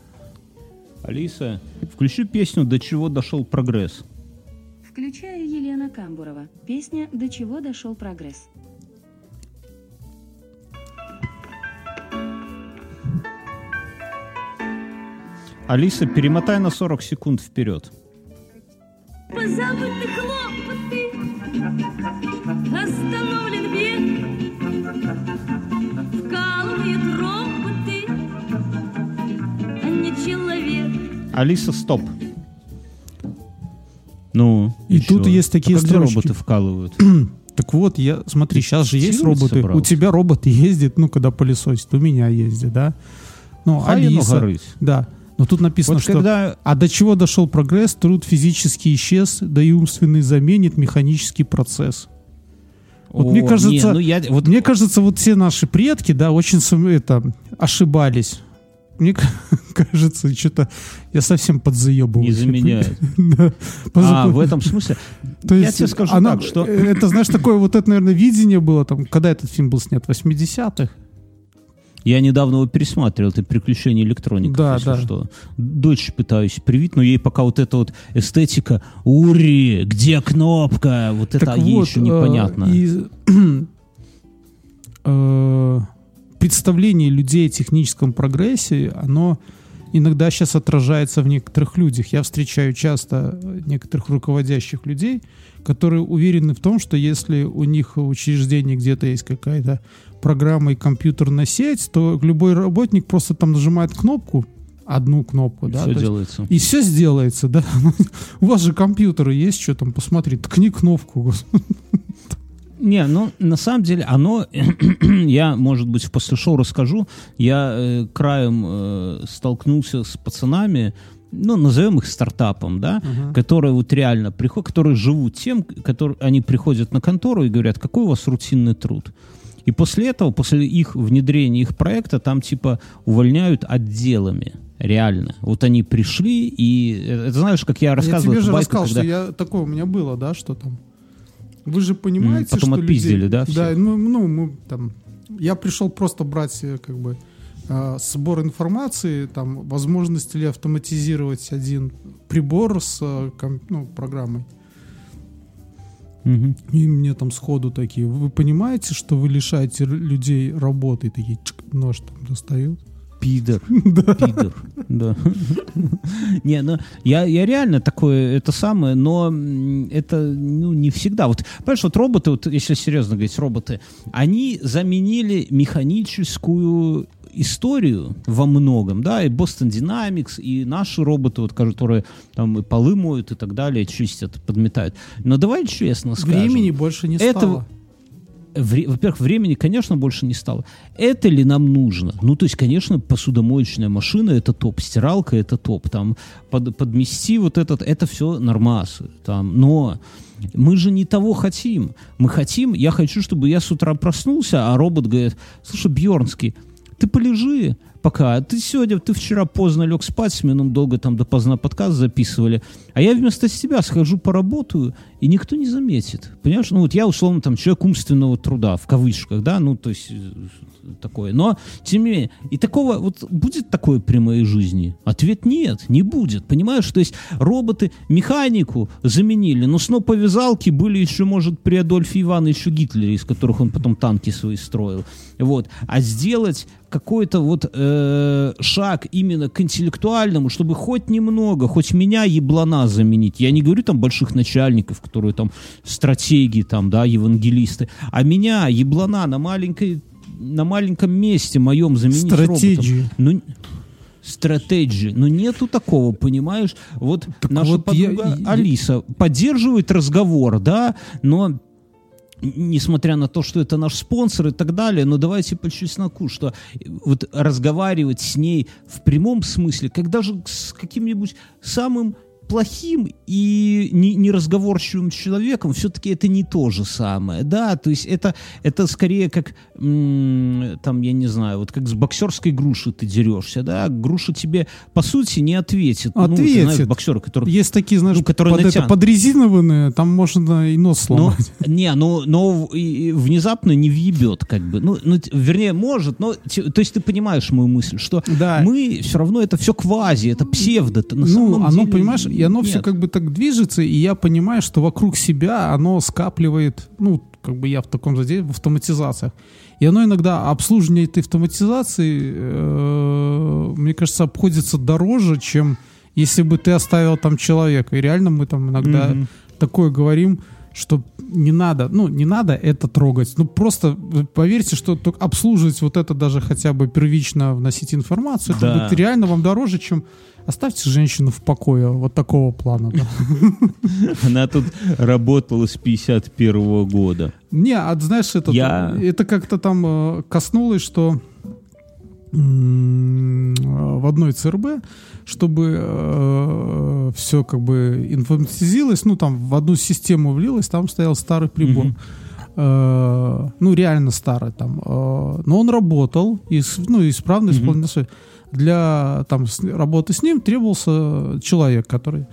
Алиса, включи песню «До чего дошел прогресс». Включаю Елена Камбурова. Песня «До чего дошел прогресс». Алиса, перемотай на 40 секунд вперед. Позабыты хлопоты, остановлен бег, вкалывают роботы, а не человек. Алиса, стоп. Ну, И еще. тут есть такие а как строчки. роботы вкалывают? [CLEARS THROAT] Так вот, я, смотри, сейчас же есть роботы. У собрался? тебя робот [LAUGHS] ездит, ну, когда пылесосит, у меня ездит, да? Ну, Хай оно Алиса. Да. Но тут написано, Вот что... когда А до чего дошел прогресс, труд физически исчез, да и умственный заменит механический процесс. Вот мне О, кажется, не, ну я, вот Мне кажется, вот все наши предки, да, очень это, ошибались. Мне [LAUGHS] кажется, что-то я совсем подзаебываюсь. не заменяют. [LAUGHS] Да. А, в этом смысле? То я есть тебе скажу она- так, что... э, Это, знаешь, такое вот это, наверное, видение было, там, когда этот фильм был снят, в 80-х? Я недавно его пересматривал, это «Приключения электроники», Да, да. что. Дочь пытаюсь привить, но ей пока вот эта вот эстетика «Ури, где кнопка?» Вот это Так ей вот, еще э, непонятно. и, [CLEARS THROAT] э, представление людей о техническом прогрессе, оно иногда сейчас отражается в некоторых людях. Я встречаю часто некоторых руководящих людей, которые уверены в том, что если у них в учреждении где-то есть какая-то программа и компьютерная сеть, то любой работник просто там нажимает кнопку, одну кнопку, да, Все то есть- делается. и все сделается, да. [LAUGHS] У вас же компьютеры есть, что там посмотри, ткни кнопку. Не, ну, на самом деле, оно, [CLEARS THROAT] я, может быть, в после шоу расскажу, я э, краем э, столкнулся с пацанами, ну, назовем их стартапом, да, которые вот реально приходят, которые живут тем, которые, они приходят на контору и говорят, какой у вас рутинный труд. И после этого, после их внедрения их проекта, там типа увольняют отделами. Реально. Вот они пришли, и э, это знаешь, как я Я рассказывал тебе эту же байку, рассказал, когда- что я такое у меня было, да, что там. Вы же понимаете, потом что отпиздили, людей- да, всех? Да, ну, ну, мы там. Я пришел просто брать э, как бы э, сбор информации, там возможность ли автоматизировать один прибор с э, ком- ну, программой. Мгм. И мне там сходу такие, вы понимаете, что вы лишаете людей работы? И такие, чик, нож там достают. Пидор. [LAUGHS] Пидор. Да. [LAUGHS] Не, ну, я, я реально такое, это самое, но это, ну, не всегда. Вот, понимаешь, вот роботы, вот, если серьезно говорить, роботы, они заменили механическую историю во многом, да, и Boston Dynamics, и наши роботы, вот, которые там и полы моют и так далее, чистят, подметают. Но давай честно скажем. Времени больше не Этого- стало. Во-первых, времени, конечно, больше не стало. Это ли нам нужно? Ну, то есть, конечно, посудомоечная машина это топ, стиралка это топ, там под- подмести вот этот, это все нормас, там, но мы же не того хотим. Мы хотим, я хочу, чтобы я с утра проснулся, а робот говорит, слушай, Бьернский, ты полежи пока. Ты сегодня, ты вчера поздно лег спать, с минут долго там допоздна подкаст записывали, а я вместо тебя схожу поработаю, и никто не заметит. Понимаешь? Ну вот я, условно, там человек умственного труда, в кавычках, да, ну то есть такое. Но, тем не менее, и такого, вот будет такое при моей жизни? Ответ нет, не будет. Понимаешь? То есть роботы механику заменили, но сноповязалки были еще, может, при Адольфе Ивановиче Гитлере, из которых он потом танки свои строил. Вот. А сделать какой-то вот э, шаг именно к интеллектуальному, чтобы хоть немного, хоть меня еблана заменить. Я не говорю там больших начальников, которые там стратегии там, да, евангелисты, а меня еблана на маленькой на маленьком месте моем заменить Стратегии. роботом. Ну, стратегии. Но нету такого, понимаешь? Вот Так наша вот я- подруга я- Алиса поддерживает разговор, да, но несмотря на то, что это наш спонсор и так далее, но давайте по чесноку, что вот разговаривать с ней в прямом смысле, как даже с каким-нибудь самым плохим и не- неразговорчивым человеком, все-таки это не то же самое, да, то есть это, это скорее как, там, я не знаю, вот как с боксерской груши ты дерешься, да, груша тебе, по сути, не ответит. Ну, ты знаешь, Ответит. боксеры, которые... Есть такие, знаешь, Ну, которые под это, подрезинованные, там можно и нос Ну, сломать. [LAUGHS] не, ну, но и- и внезапно не въебет, как бы. Ну, ну, вернее, может, но, то есть ты понимаешь мою мысль, что Да. мы все равно, это все квази, это псевдо. на ну, самом оно, деле понимаешь, и оно все нет. как бы так движется, и я понимаю, что вокруг себя оно скапливает, ну, как бы я в таком заде в автоматизациях. И оно иногда, обслуживание этой автоматизации, э, мне кажется, обходится дороже, чем если бы ты оставил там человека. И реально мы там иногда Мгм. такое говорим, что не надо, ну, не надо это трогать. Ну, просто поверьте, что только обслуживать вот это даже хотя бы первично вносить информацию, это Да. будет реально вам дороже, чем оставьте женщину в покое. Вот такого плана. [LAUGHS] Она тут работала с 51 года. Не, а знаешь, это, Я- это как-то там э, коснулось, что э, в одной ЦРБ, чтобы все как бы информатизилось, ну там в одну систему влилось, там стоял старый прибор. Мгм. Э, ну реально старый там, Э, но он работал, и, ну исправно исполнял свои- Для там с- работы с ним требовался человек, который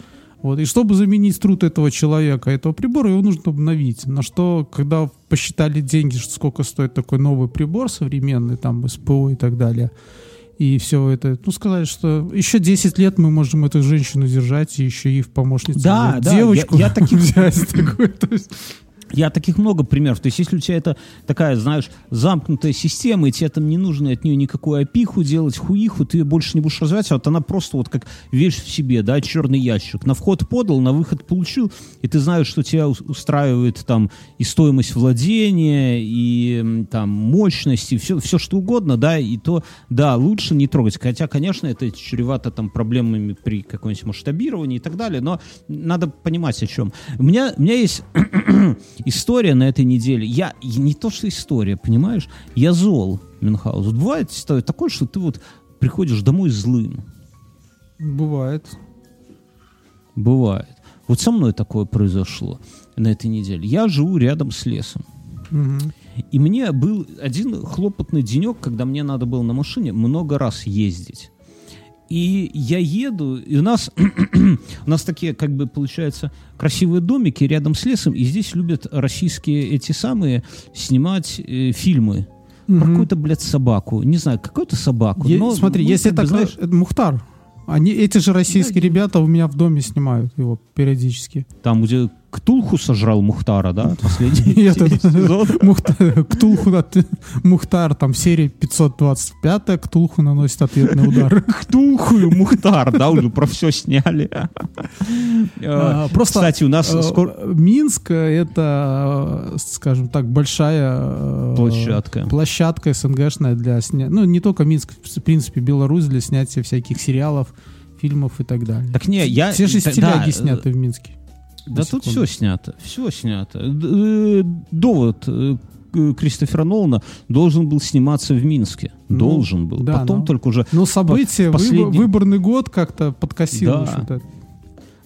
вот. И чтобы заменить труд этого человека, этого прибора, его нужно обновить. На что, когда посчитали деньги, сколько стоит такой новый прибор современный, там, СПО и так далее, и все это, ну, сказали, что еще 10 лет мы можем эту женщину держать, и еще и в помощницу Да, да, девочку я- я таких- [LAUGHS] взять. такой, то есть. Я таких много примеров. То есть, если у тебя это такая, знаешь, замкнутая система, и тебе там не нужно от нее никакую опиху делать, хуиху, ты ее больше не будешь развивать, а вот она просто вот как вещь в себе, да, черный ящик. На вход подал, на выход получил, и ты знаешь, что тебя ус- устраивает там и стоимость владения, и там мощность, и все, все что угодно, да, и то, да, лучше не трогать. Хотя, конечно, это чревато там проблемами при каком-нибудь масштабировании и так далее, но надо понимать о чем. У меня, у меня есть история на этой неделе. Я не то, что история, понимаешь? Я зол, Мюнхгаус. Вот бывает история такое, что ты вот приходишь домой злым. Бывает. Бывает. Вот со мной такое произошло на этой неделе. Я живу рядом с лесом. Мгм. И мне был один хлопотный денек, когда мне надо было на машине много раз ездить. И я еду, и у нас, [CLEARS THROAT] у нас такие, как бы, получается, красивые домики рядом с лесом, и здесь любят российские эти самые снимать э, фильмы про Мгм. какую-то, блядь, собаку. Не знаю, какую-то собаку. Е- но, Смотри, ну, если как бы, так, знаешь, это Мухтар. Они, эти же российские ребята у меня в доме снимают его периодически. там, где Ктулху сожрал Мухтара, да? Последний [LAUGHS] этот, сезон. [LAUGHS] Мухтар, Ктулху, Мухтар, там серия 525, Ктулху наносит ответный удар. [LAUGHS] Ктулху и Мухтар, да, уже про все сняли. А, Э, Просто Кстати, у нас э, скоро... Минск это, э, скажем так, большая Площадка. площадка СНГшная для снятия. Ну, не только Минск, в принципе, Беларусь для снятия всяких сериалов, фильмов и так далее. Так не, я... Все же стиляги да, сняты в Минске. Да На тут секунду. все снято, все снято. Э, Довод э, к- Кристофера Нолана должен был сниматься в Минске. Ну, должен был. да, Потом но- только уже Но события, последний- выборный год как-то подкосило. Да.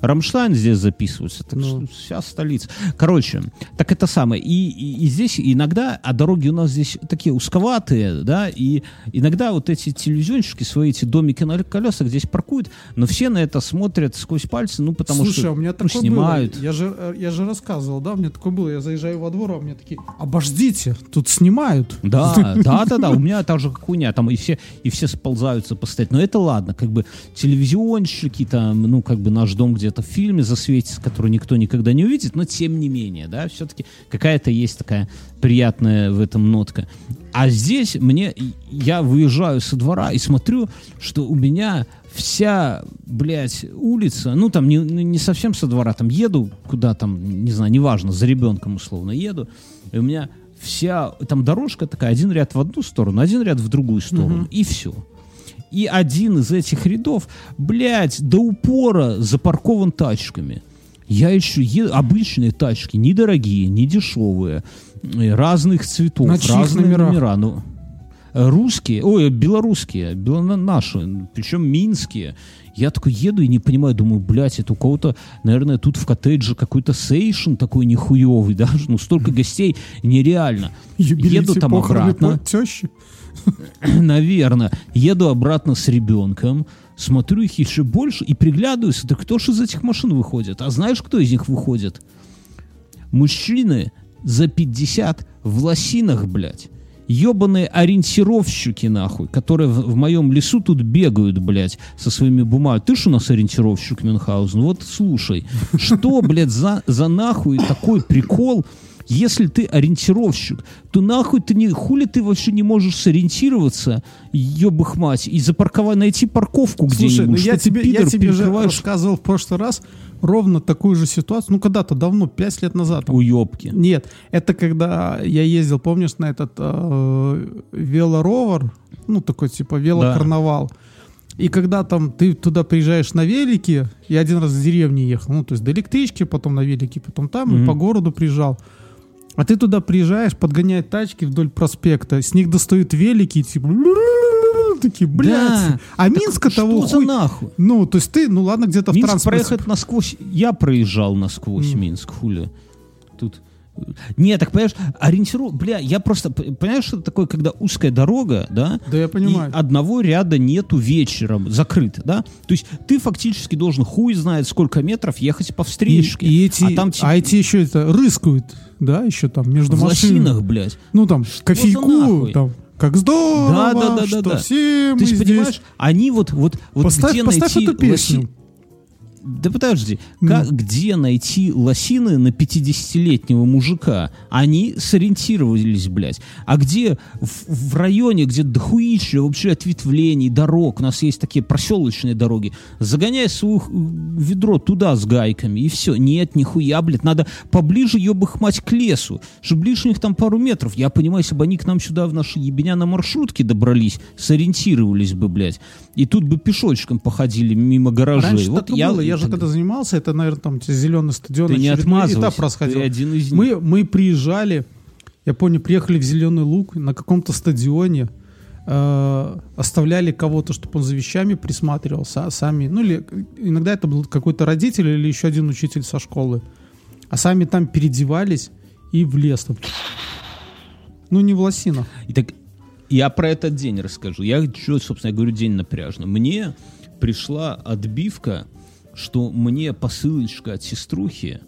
Рамштайн здесь записывается, так Ну. что вся столица. Короче, так это самое. И, и- и здесь иногда, а дороги у нас здесь такие узковатые, да, и иногда вот эти телевизионщики свои эти домики на колесах здесь паркуют, но все на это смотрят сквозь пальцы, ну, потому Слушай, что а у меня ну, такое снимают. было. Я же, э, я же рассказывал, да, у меня такое было. Я заезжаю во двор, а у меня такие, обождите, тут снимают. Да, [LAUGHS] да, да, да. У меня та же хуйня, там и все, и все сползаются постоять. Но это ладно, как бы телевизионщики, там, ну, как бы наш дом где-то в фильме засветится, который никто никогда не увидит, но тем не менее, да, все-таки какая-то есть такая приятная в этом нотка. А здесь мне, я выезжаю со двора и смотрю, что у меня вся, блядь, улица, ну, там не, не совсем со двора, там еду куда там, не знаю, неважно, за ребенком условно еду, и у меня вся, там дорожка такая, один ряд в одну сторону, один ряд в другую сторону, и все. И один из этих рядов, блядь, до упора запаркован тачками. Я еще еду, обычные тачки, недорогие, не дешевые, э, разных цветов, На разные номерах? номера. Ну, русские, ой, белорусские, бело- наши, причем минские. Я такой еду и не понимаю, думаю, блядь, это у кого-то, наверное, тут в коттедже какой-то сейшн такой нихуевый, да, [LAUGHS] ну столько гостей, нереально. Еду там обратно. Тещи. [LAUGHS] Наверное. Еду обратно с ребенком, смотрю их еще больше и приглядываюсь, да кто же из этих машин выходит? А знаешь, кто из них выходит? Мужчины за 50 в лосинах, блядь. Ебаные ориентировщики, нахуй, которые в, в моем лесу тут бегают, блядь, со своими бумагами. Ты ж у нас ориентировщик, Мюнхгаузен? Вот слушай, что, блядь, за, за нахуй такой прикол, если ты ориентировщик, то нахуй ты не, хули ты вообще не можешь сориентироваться, ебых мать, и запарковать, найти парковку Слушай, ну где-нибудь, я тебе, я тебе же перекрываешь рассказывал в прошлый раз ровно такую же ситуацию. Ну, когда-то давно, пять лет назад. там. уебки. Нет, это когда я ездил, помнишь, на этот э, велоровер, ну, такой типа велокарнавал. И когда там ты туда приезжаешь на велике, я один раз в деревне ехал, ну, то есть до электрички, потом на велике, потом там, и Мгм. по городу приезжал. А ты туда приезжаешь, подгоняют тачки вдоль проспекта, с них достают велики, и типа, [LAUGHS] такие, блядь. Да. А Минска того Что хуй... нахуй? Ну, то есть ты, ну ладно, где-то в транспорте. проехать насквозь. Я проезжал насквозь М. Минск, хули. Тут. Не, так понимаешь, ориентиру, бля, я просто, понимаешь, что это такое, когда узкая дорога, да? Да я понимаю. И одного ряда нету вечером, закрыто, да? То есть ты фактически должен хуй знает сколько метров ехать по И, встречке. и эти, а там типа а эти еще это рыскают, да, еще там между в машинами. лосинах, блядь. Ну там за кофейку, там как здорово, Да, да, да, да, что да. все мы Ты же здесь. понимаешь, они вот, вот, вот Поставь, где поставь найти эту песню. лоси- Да подожди, Ну. как, где найти лосины на 50-летнего мужика? Они сориентировались, блядь. А где в, в районе, где дохуища вообще ответвлений, дорог, у нас есть такие проселочные дороги, загоняй свое ведро туда с гайками, и все. Нет, нихуя, блядь, надо поближе, ебых мать, к лесу, чтобы лишних там пару метров. Я понимаю, если бы они к нам сюда в наши ебеня на маршрутке добрались, сориентировались бы, блядь, и тут бы пешочком походили мимо гаражей. Раньше вот так и было. Я же когда занимался, это, наверное, там зеленый стадион, Ты не этап ты один из них. Мы, мы приезжали, я помню, приехали в Зеленый Луг на каком-то стадионе, э, оставляли кого-то, чтобы он за вещами присматривался, а сами, ну или иногда это был какой-то родитель или еще один учитель со школы, а сами там переодевались и в лес. там. Ну не в лосинах. И так я про этот день расскажу. Я что, собственно, я говорю, день напряжный. Мне пришла отбивка, что мне посылочка от сеструхи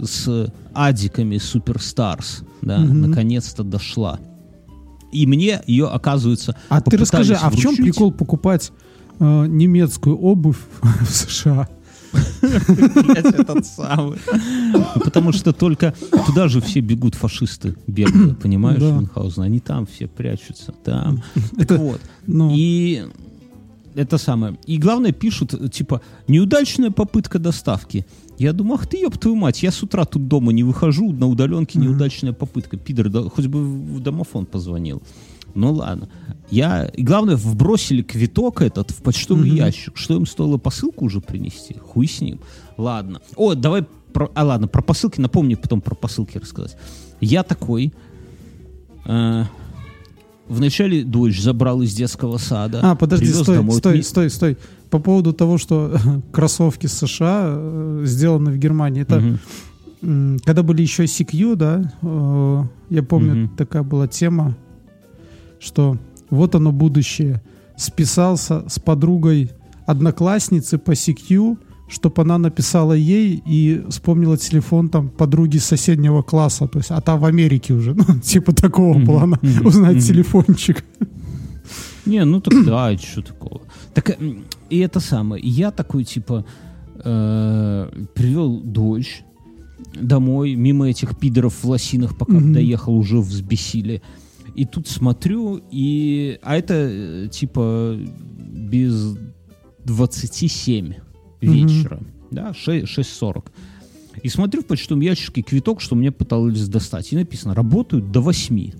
с адиками Суперстарс, да, Мгм. наконец-то дошла. И мне ее, оказывается, А ты расскажи, а в чем вручить. прикол покупать э, немецкую обувь [LAUGHS] в США? Блядь, этот самый. Потому что только туда же все бегут фашисты, бегают, понимаешь. Мюнхгаузен? Они там все прячутся, там. Вот. ну, И это самое. И главное, пишут, типа, неудачная попытка доставки. Я думаю, ах ты, ёб твою мать, я с утра тут дома не выхожу, на удаленке неудачная попытка. Пидор, да, хоть бы в домофон позвонил. Ну ладно. Я, и главное, вбросили квиток этот в почтовый ящик. Что им стоило посылку уже принести? Хуй с ним. Ладно. О, давай про, а ладно, про посылки напомни, потом про посылки рассказать. Я такой, э, вначале дочь забрал из детского сада. А, подожди, стой, домой. стой, стой, стой. По поводу того, что кроссовки США э, сделаны в Германии. Это м, когда были еще CQ, да, э, я помню, Мгм. такая была тема, что вот оно будущее. Списался с подругой одноклассницы по CQ, чтобы она написала ей и вспомнила телефон там подруги соседнего класса, то есть, а та в Америке уже, [LAUGHS] ну, типа такого Мгм, плана, мгм, узнать мгм. телефончик. Не, ну так да, что такого. Так м, и это самое. Я такой типа э, привел дочь домой мимо этих пидоров в лосинах, пока Мгм. доехал, уже взбесили. И тут смотрю, и... А это э, типа без 27 Мгм. вечера. Да, 6, 6.40. И смотрю в почтовом ящике квиток, что мне пытались достать. И написано, работают до 8. И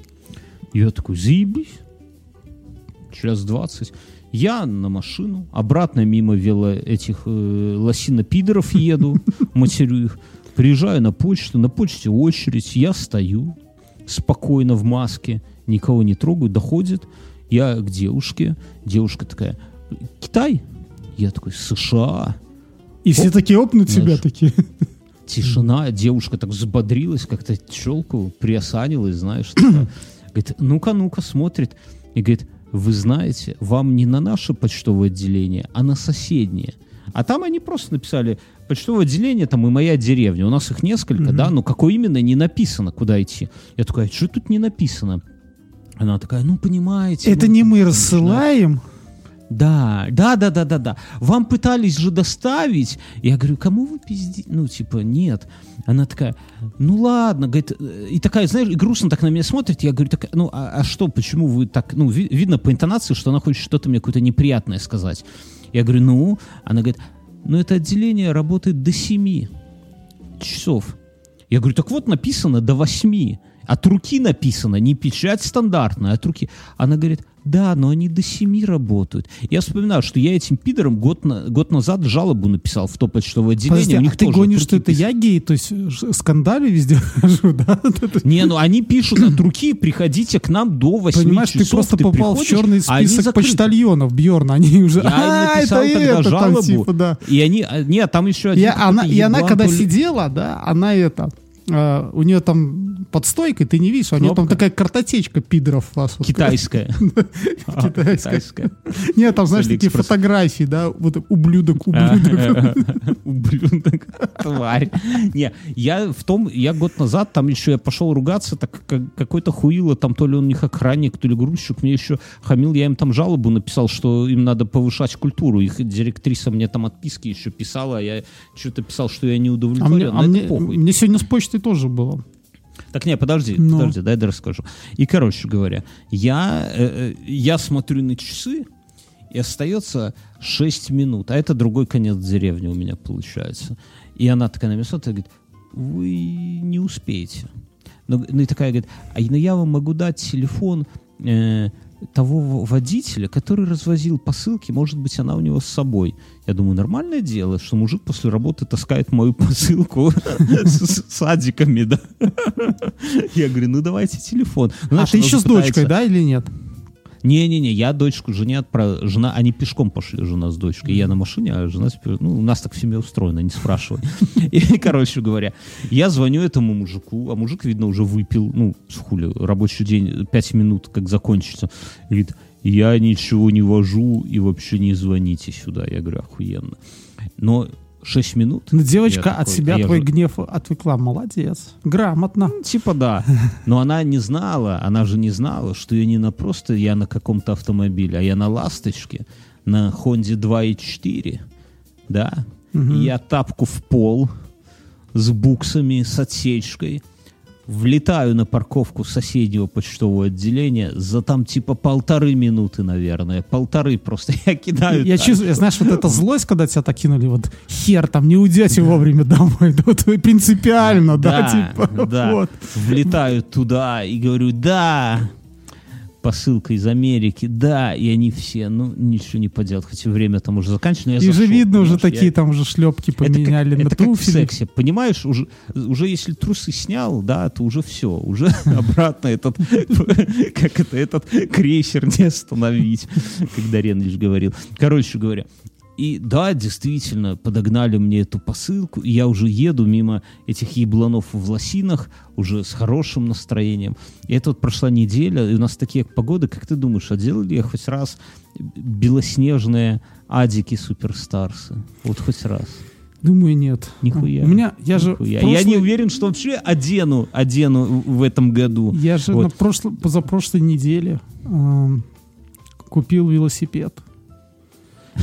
я такой, заебись. Час 20. Я на машину, обратно мимо вело этих э, лосино-пидоров еду, [LAUGHS] матерю их. Приезжаю на почту, на почте очередь, я стою спокойно в маске, никого не трогаю, доходит, я к девушке, девушка такая, Китай? Я такой, США. И все Оп, такие опнут себя знаешь. такие. Тишина, девушка так взбодрилась, как-то челку приосанилась, знаешь. такая. [CLEARS THROAT] Говорит, ну-ка, ну-ка, смотрит. И говорит, вы знаете, вам не на наше почтовое отделение, а на соседнее. А там они просто написали, почтовое отделение, там и моя деревня. У нас их несколько, да, но какое именно не написано, куда идти. Я такая, что тут не написано? Она такая, ну, понимаете. Это ну, не мы рассылаем. да, да, да, да, да, да. Вам пытались же доставить. Я говорю, кому вы пизди? Ну, типа, нет. Она такая, ну ладно, говорит, и такая, знаешь, и грустно так на меня смотрит. Я говорю, так, ну, а, а что, почему вы так, ну, ви- видно по интонации, что она хочет что-то мне какое-то неприятное сказать. Я говорю, ну, она говорит, ну, это отделение работает до 7 часов. Я говорю, так вот написано до 8. От руки написано, не печать стандартная, от руки. Она говорит, да, но они до 7 работают. Я вспоминаю, что я этим пидорам год, на- год назад жалобу написал в то почтовое отделение. Подожди, у них а ты гонишь, что это я гей, то есть скандали везде хожу, да? [LAUGHS] Не, ну они пишут от руки, приходите к нам до 8 Понимаешь, ты часов. просто попал в черный а список закрыты. почтальонов, Бьерн, они уже... Я [LAUGHS] а, написал это тогда это, там, жалобу. типа, да. И они, а, нет, там еще И один она, какой-то и она, когда сидела, да, она это... э, у нее там под стойкой, ты не видишь, а у нее там такая картотечка пидоров вас. Китайская. [LAUGHS] А, Китайская. Китайская. Нет, там, знаешь, такие фотографии, да, вот ублюдок, ублюдок. [LAUGHS] Ублюдок, тварь. Не, я в том, я год назад, там еще я пошел ругаться, так как какой-то хуило, там то ли он у них охранник, то ли грузчик, мне еще хамил, я им там жалобу написал, что им надо повышать культуру. Их директриса мне там отписки еще писала, а я что-то писал, что я не А мне, удовлетворен. а но это мне, мне сегодня с почтой тоже было. Так не, подожди, Ну. подожди, дай я расскажу. И, короче говоря, я, э, э, я смотрю на часы, и остается 6 минут, а это другой конец деревни у меня получается. И она такая на меня смотрит и говорит, вы не успеете. Ну, ну и такая говорит, а ну, я вам могу дать телефон э, того водителя, который развозил посылки, может быть, она у него с собой. Я думаю, нормальное дело, что мужик после работы таскает мою [LAUGHS] посылку с садиками, да. [LAUGHS] Я говорю, ну давайте телефон. Ну, А ты еще с дочкой, да, или нет? Не-не-не, я дочку жене отправил. Жена, они пешком пошли, жена с дочкой. Я на машине, а жена... Ну, у нас так в семье устроено, не спрашивай. И, короче говоря, я звоню этому мужику, а мужик, видно, уже выпил, ну, хули, рабочий день, пять минут, как закончится. Говорит, я ничего не вожу и вообще не звоните сюда. Я говорю, охуенно. Но 6 минут... Ну, девочка я от такой, себя а твой же- гнев отвлекла. Молодец. Грамотно. Ну, Типа да. Но она не знала, она же не знала, что я не на просто я на каком-то автомобиле, а я на ласточке, на Хонде 2.4, да. я тапку в пол с буксами, с отсечкой, влетаю на парковку соседнего почтового отделения за там типа полторы минуты, наверное. Полторы просто [LAUGHS] я кидаю. Я так. чувствую, знаешь, вот эта злость, когда тебя так кинули, вот хер там, не уйдете вовремя домой, [LAUGHS] да, вот принципиально, да, типа, да. вот. Влетаю туда и говорю, да, посылка из Америки, да, и они все, ну, ничего не поделать, хотя время там уже заканчивается. И же зашел, видно уже я- такие там уже шлепки Это как- поменяли на это как в сексе, понимаешь, уже, уже если трусы снял, да, то уже все, уже [LAUGHS] обратно этот, [LAUGHS] как это, этот крейсер не остановить, [LAUGHS] когда Ренлиш говорил. Короче говоря, и да, действительно, подогнали мне эту посылку, и я уже еду мимо этих ебланов в лосинах, уже с хорошим настроением. И это вот прошла неделя, и у нас такие погоды, как ты думаешь, а делали я хоть раз белоснежные адики суперстарсы? Вот хоть раз. Думаю, нет. Нихуя. У меня, я же Нихуя. в Я не прошлый- уверен, что вообще одену, одену в этом году. Я же Вот. на прошло- позапрошлой неделе эм, купил велосипед.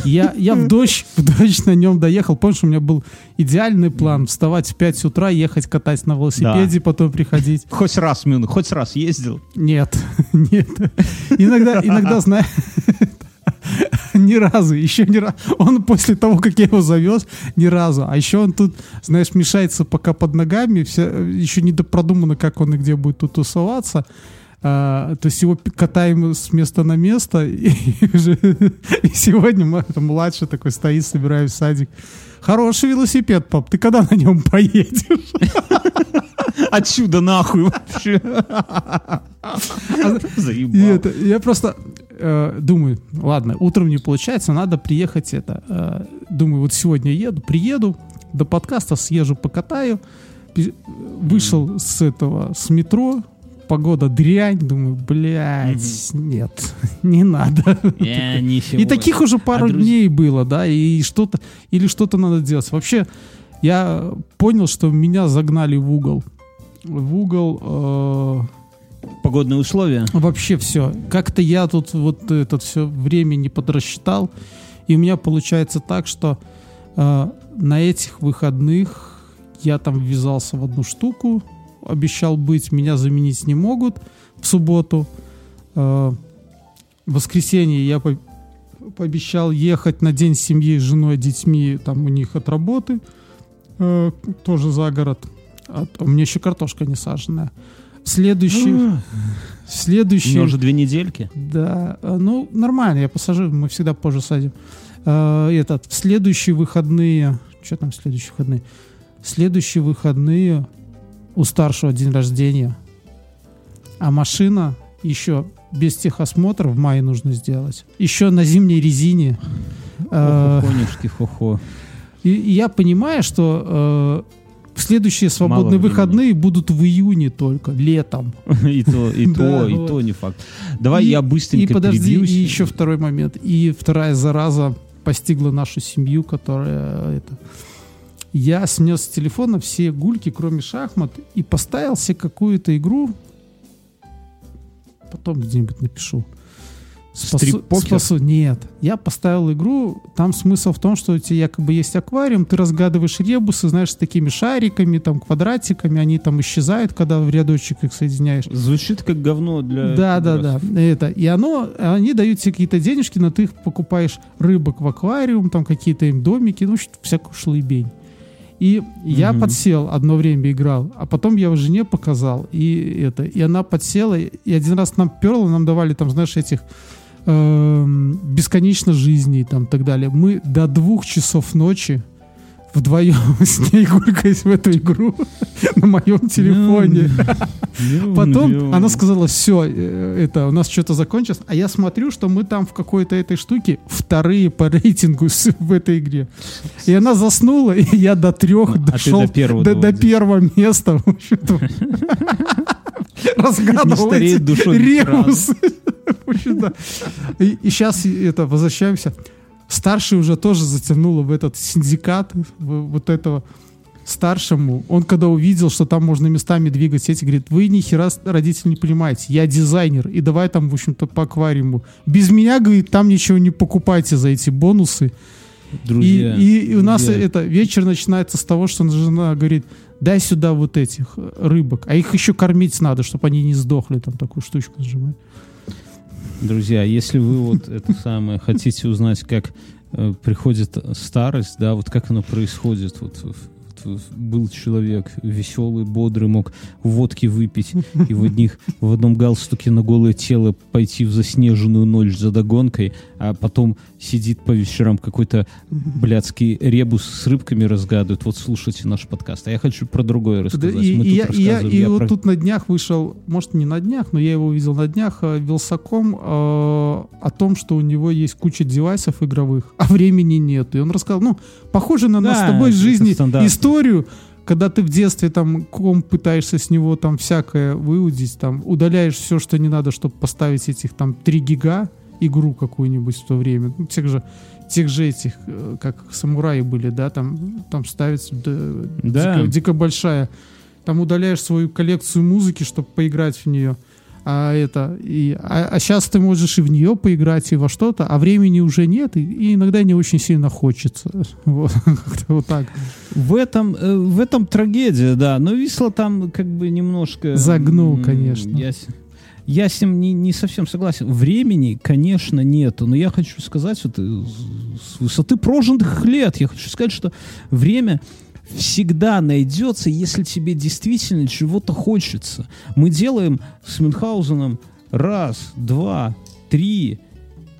Я, я в дождь, [LAUGHS] в дождь на нем доехал. Помнишь, у меня был идеальный план вставать в 5 утра, ехать катать на велосипеде, потом приходить. [LAUGHS] Хоть раз, Мюн, хоть раз ездил. Нет, [LAUGHS] нет. Иногда, иногда, знаешь, ни разу, еще ни разу. Он после того, как я его завез, ни разу. А еще он тут, знаешь, мешается пока под ногами. Все, еще не продумано, как он и где будет тут тусоваться. А, то есть его катаем с места на место. [LAUGHS] И, уже- и сегодня мой это младший такой стоит, собираю в садик. Хороший велосипед, пап. Ты когда на нем поедешь? [LAUGHS] Отсюда нахуй вообще. И Заебал. это, я просто э, думаю, ладно, утром не получается, надо приехать это. э, думаю, вот сегодня еду, приеду, до подкаста съезжу, покатаю. Пи- Вышел с этого, с метро, погода дрянь, думаю, блядь, нет, [LAUGHS] не надо. Я. И таких уже пару А дней было, да, и что-то, или что-то надо делать. Вообще, я понял, что меня загнали в угол. В угол э, Погодные условия. Вообще все. Как-то я тут вот это все время не подрасчитал. И у меня получается так, что э, на этих выходных я там ввязался в одну штуку, обещал быть, меня заменить не могут в субботу. Э, в воскресенье я по- пообещал ехать на день семьи с женой, детьми, там у них от работы, э, тоже за город. А у меня еще картошка не саженная. Следующий, У следующий, уже две недельки. да, э, ну нормально, я посажу, мы всегда позже садим. Этот, в следующие выходные, что там в следующие выходные? В следующие выходные у старшего день рождения, а машина еще без техосмотра в мае нужно сделать. Еще на зимней резине. Э, Конюшки, хо-хо. И, и я понимаю, что э, следующие свободные выходные будут в июне только, летом. [LAUGHS] И то, и [LAUGHS] то, и то не факт. Давай я быстренько И подожди, и еще второй момент. И вторая зараза постигла нашу семью, которая э, это... Я снес с телефона все гульки, кроме шахмат, и поставил себе какую-то игру. Потом где-нибудь напишу. Спасу, спасу. Нет. Я поставил игру. Там смысл в том, что у тебя якобы есть аквариум, ты разгадываешь ребусы, знаешь, с такими шариками, там, квадратиками, они там исчезают, когда в рядочек их соединяешь. Звучит как говно для... Да, да, пидорасов. да. Это. И оно, они дают тебе какие-то денежки, но ты их покупаешь рыбок в аквариум, там какие-то им домики, ну, всякую шлыбень. И я Мгм. подсел, одно время играл, а потом я его жене показал, и это, и она подсела, и один раз нам перло, нам давали там, знаешь, этих эм, бесконечно жизней там так далее. Мы до двух часов ночи вдвоем [LAUGHS] с ней гулькаясь в эту игру [LAUGHS] на моем телефоне. [LAUGHS] Потом она сказала, все, это у нас что-то закончилось. А я смотрю, что мы там в какой-то этой штуке вторые по рейтингу в этой игре. И она заснула, и я до трех А дошел до первого до, первого места. Разгадывал эти ребусы. И сейчас это возвращаемся. Старший уже тоже затянуло в этот синдикат в- вот этого старшему. Он когда увидел, что там можно местами двигать сети, говорит, вы ни хера, родители, не понимаете, я дизайнер, и давай там, в общем-то, по аквариуму. Без меня, говорит, там ничего не покупайте за эти бонусы. друзья. И, и у нас друзья. это вечер начинается с того, что жена говорит, дай сюда вот этих э, рыбок, а их еще кормить надо, чтобы они не сдохли, там такую штучку нажимать. Друзья, если вы вот это самое хотите узнать, как э, приходит старость, да, вот как оно происходит, вот, был человек веселый, бодрый, мог водки выпить и в одних в одном галстуке на голое тело пойти в заснеженную ночь за догонкой, а потом сидит по вечерам какой-то блядский ребус с рыбками разгадывает. Вот слушайте наш подкаст. А я хочу про другое рассказать. Мы и я, тут я- рассказывали, и я вот про- тут на днях вышел, может не на днях, но я его увидел на днях, э, Вилсаком э, о том, что у него есть куча девайсов игровых, а времени нет. И он рассказал, ну, похоже на нас Да, с тобой жизни стандарт. Историю, когда ты в детстве там ком пытаешься с него там всякое выудить, там удаляешь все, что не надо, чтобы поставить этих там 3 гига игру какую-нибудь в то время. Ну, тех же тех же этих, э, как самураи были, да, там, там ставится да, Да. дико, дико большая. Там удаляешь свою коллекцию музыки, чтобы поиграть в нее. А это и а, сейчас ты можешь и в нее поиграть и во что-то, а времени уже нет и, и иногда не очень сильно хочется. [LAUGHS] Вот, вот так. В этом, э, в этом трагедия, да. Но Висла там как бы немножко... Загнул, конечно. Я, с- я с ним не, не совсем согласен. Времени, конечно, нету. Но я хочу сказать, вот, э, с высоты прожитых лет, я хочу сказать, что время всегда найдется, если тебе действительно чего-то хочется. Мы делаем с Мюнхгаузеном раз, два, три,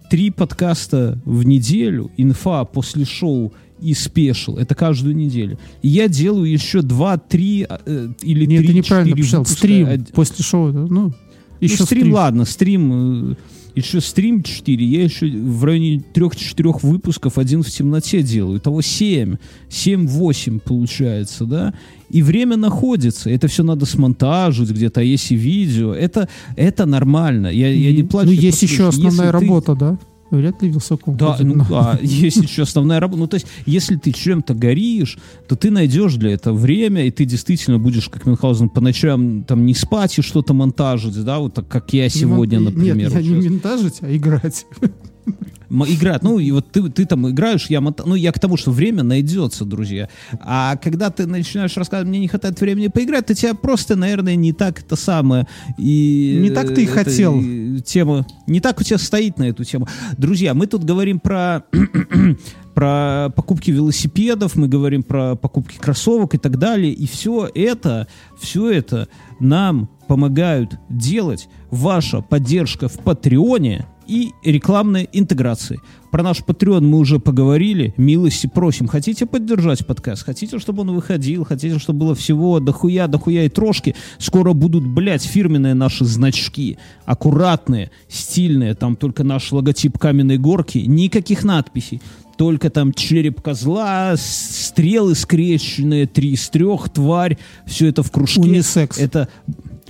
три подкаста в неделю, инфа после шоу и спешл. Это каждую неделю. И я делаю еще два, три э, или Нет, три, ты неправильно четыре писал. Стрим Од- после шоу. Ну, еще ну, стрим, ладно, стрим, э, еще стрим 4, я еще в районе 3-4 выпусков один в темноте делаю. Итого 7, 7-8 получается, да? И время находится. Это все надо смонтажить где-то, а есть и видео. Это, это нормально. Я, я не плачу. Ну, есть еще основная если ты- работа, да? Вряд ли Вилсаком. да, ну да, [LAUGHS] есть еще основная работа. Ну, то есть, если ты чем-то горишь, то ты найдешь для этого время, и ты действительно будешь, как Мюнхгаузен, по ночам там не спать и что-то монтажить, да, вот так, как я сегодня, Не мон- например. Нет, я не монтажить, а играть. [LAUGHS] Играть, ну, и вот ты, ты там играешь, я монта- Ну, я к тому, что время найдется, друзья. А когда ты начинаешь рассказывать, мне не хватает времени поиграть, то тебя просто, наверное, не так это самое. И, Не так ты и э, хотел. Тема. Не так у тебя стоит на эту тему. Друзья, мы тут говорим про [CLEARS THROAT] про покупки велосипедов, мы говорим про покупки кроссовок и так далее. И все это, все это нам помогают делать ваша поддержка в Патреоне и рекламной интеграции. Про наш Patreon мы уже поговорили. Милости просим. Хотите поддержать подкаст? Хотите, чтобы он выходил? Хотите, чтобы было всего дохуя, дохуя и трошки? Скоро будут, блядь, фирменные наши значки. Аккуратные, стильные. Там только наш логотип каменной горки. Никаких надписей. Только там череп козла, стрелы скрещенные, три из трех, тварь. Все это в кружке. Унисекс. Это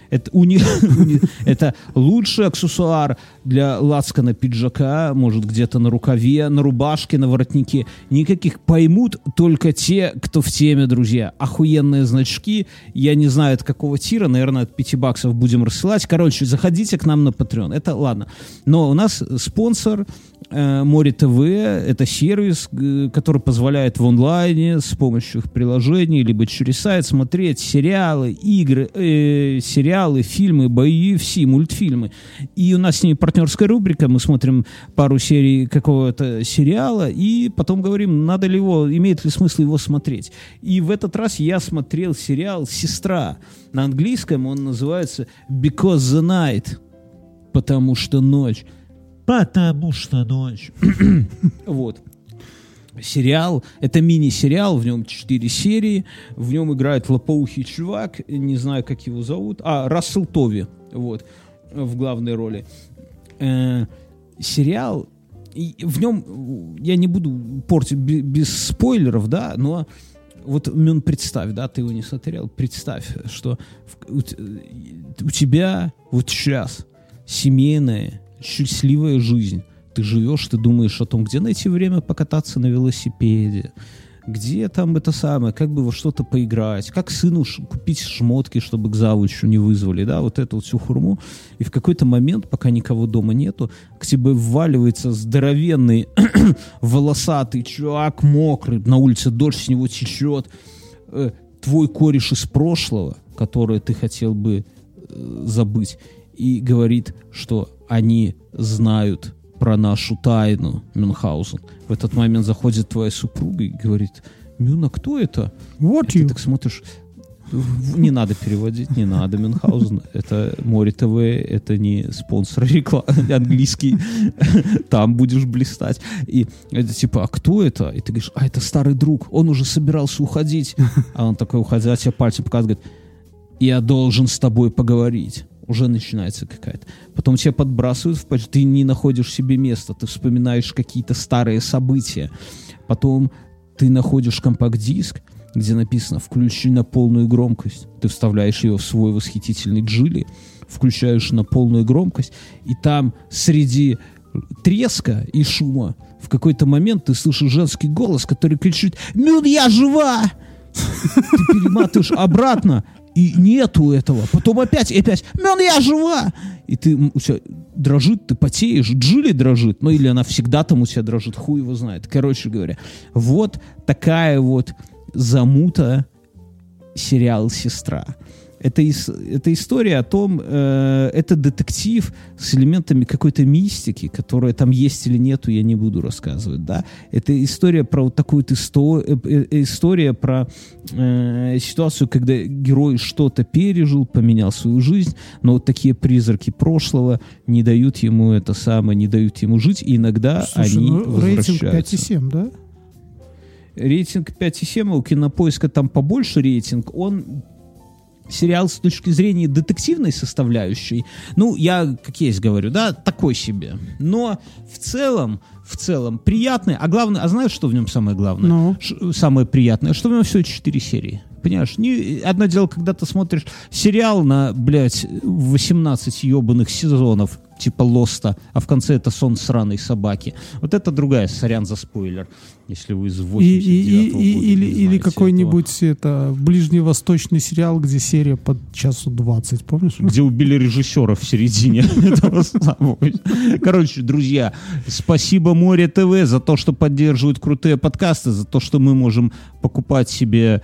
это, уни- [LAUGHS] это лучший аксессуар для лацкана пиджака, может где-то на рукаве, на рубашке, на воротнике. Никаких поймут только те, кто в теме, друзья. Охуенные значки. Я не знаю, от какого тира, наверное, от 5 баксов будем рассылать. Короче, заходите к нам на Patreon. Это ладно. Но у нас спонсор э, Море ТВ. Это сервис, э, который позволяет в онлайне с помощью их приложений, либо через сайт смотреть сериалы, игры, э, сериалы, фильмы, бои, UFC, мультфильмы. И у нас с ними партнерская рубрика. Мы смотрим пару серий какого-то сериала и потом говорим, надо ли его, имеет ли смысл его смотреть. И в этот раз я смотрел сериал «Сестра». На английском он называется «Because the Night», потому что ночь. Потому что ночь. [CLEARS THROAT] Вот. Сериал, это мини-сериал, в нем 4 серии, в нем играет лопоухий чувак, не знаю, как его зовут, а, Рассел Тови, вот, в главной роли. Э, сериал, и в нем, э, я не буду портить бе- без спойлеров, да, но вот, Мюн, представь, да, ты его не смотрел, представь, что у, т- у тебя вот сейчас семейная, счастливая жизнь. Ты живешь, ты думаешь о том, где найти время покататься на велосипеде, где там это самое, как бы во что-то поиграть, как сыну ш- купить шмотки, чтобы к завучу не вызвали, да, вот эту вот всю хурму. И в какой-то момент, пока никого дома нету, к тебе вваливается здоровенный [CLEARS THROAT] волосатый чувак, мокрый, на улице дождь с него течет, э, твой кореш из прошлого, который ты хотел бы э, забыть, и говорит, что они знают про нашу тайну, Мюнхгаузен. В этот момент заходит твоя супруга и говорит, Мюна, кто это? Вот И ты так смотришь, не надо переводить, не надо, Мюнхгаузен. Это Море ТВ, это не спонсор рекламы [LAUGHS] английский. Там будешь блистать. И это типа, а кто это? И ты говоришь, а это старый друг, он уже собирался уходить. А он такой, уходя, тебе пальцем показывает, говорит, я должен с тобой поговорить. Уже начинается какая-то. Потом тебя подбрасывают в ты не находишь себе места, ты вспоминаешь какие-то старые события. Потом ты находишь компакт-диск, где написано «включи на полную громкость». Ты вставляешь ее в свой восхитительный джили, включаешь на полную громкость, и там среди треска и шума в какой-то момент ты слышишь женский голос, который кричит «Мюн, я жива!» Ты перематываешь обратно, и нету этого. Потом опять, и опять, «Мюн, я жива!» И ты, у тебя дрожит, ты потеешь, Джилли дрожит, ну или она всегда там у тебя дрожит, хуй его знает. Короче говоря, вот такая вот замута сериал «Сестра». Это, это история о том, э, это детектив с элементами какой-то мистики, которая там есть или нету, я не буду рассказывать, да. Это история про вот такую вот исто- э, э, история про э, ситуацию, когда герой что-то пережил, поменял свою жизнь, но вот такие призраки прошлого не дают ему это самое, не дают ему жить, и иногда Слушай, они ну, рейтинг возвращаются. 5,7, да? Рейтинг 5,7, а у кинопоиска там побольше рейтинг. Он сериал с точки зрения детективной составляющей, ну, я, как есть говорю, да, такой себе. Но в целом, в целом, приятный. А главное, а знаешь, что в нем самое главное? Ну? Ш- самое приятное, что в нем всего 4 серии. Понимаешь, не, одно дело, когда ты смотришь сериал на, блядь, 18 ебаных сезонов, типа Лоста, а в конце это сон сраной собаки. Вот это другая, сорян за спойлер, если вы из И, 89 и- и- года или, или какой-нибудь это ближневосточный сериал, где серия под часу 20, помнишь? где убили режиссера в середине [LAUGHS] этого самого. Короче, друзья, спасибо Море ТВ за то, что поддерживают крутые подкасты, за то, что мы можем покупать себе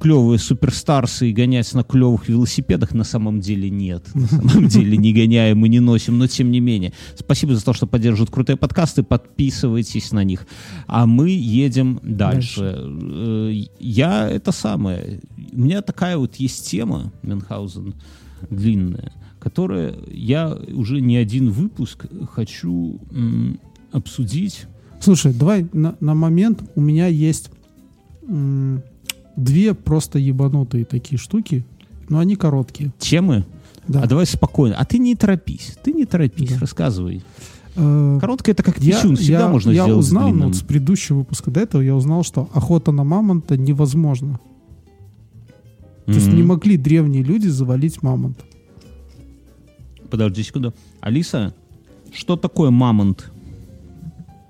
клевые суперстарсы и гонять на клевых велосипедах. На самом деле нет. На самом деле не гоняем и не носим, но тем не менее. Спасибо за то, что поддерживают крутые подкасты. Подписывайтесь на них. А мы едем дальше. Э, Я это самое. У меня такая вот есть тема, Мюнхгаузен, длинная, которая я уже не один выпуск хочу обсудить. Слушай, давай на, на момент у меня есть две просто ебанутые такие штуки, но они короткие. Темы? Да. А давай спокойно. А ты не торопись. Ты не торопись, Да. рассказывай. Э, Короткое это как я, писюн, всегда я- можно я сделать узнал, ну, длинным. вот с предыдущего выпуска до этого я узнал, что охота на мамонта невозможна. То есть не могли древние люди завалить мамонта. Подожди секунду. Алиса, что такое мамонт?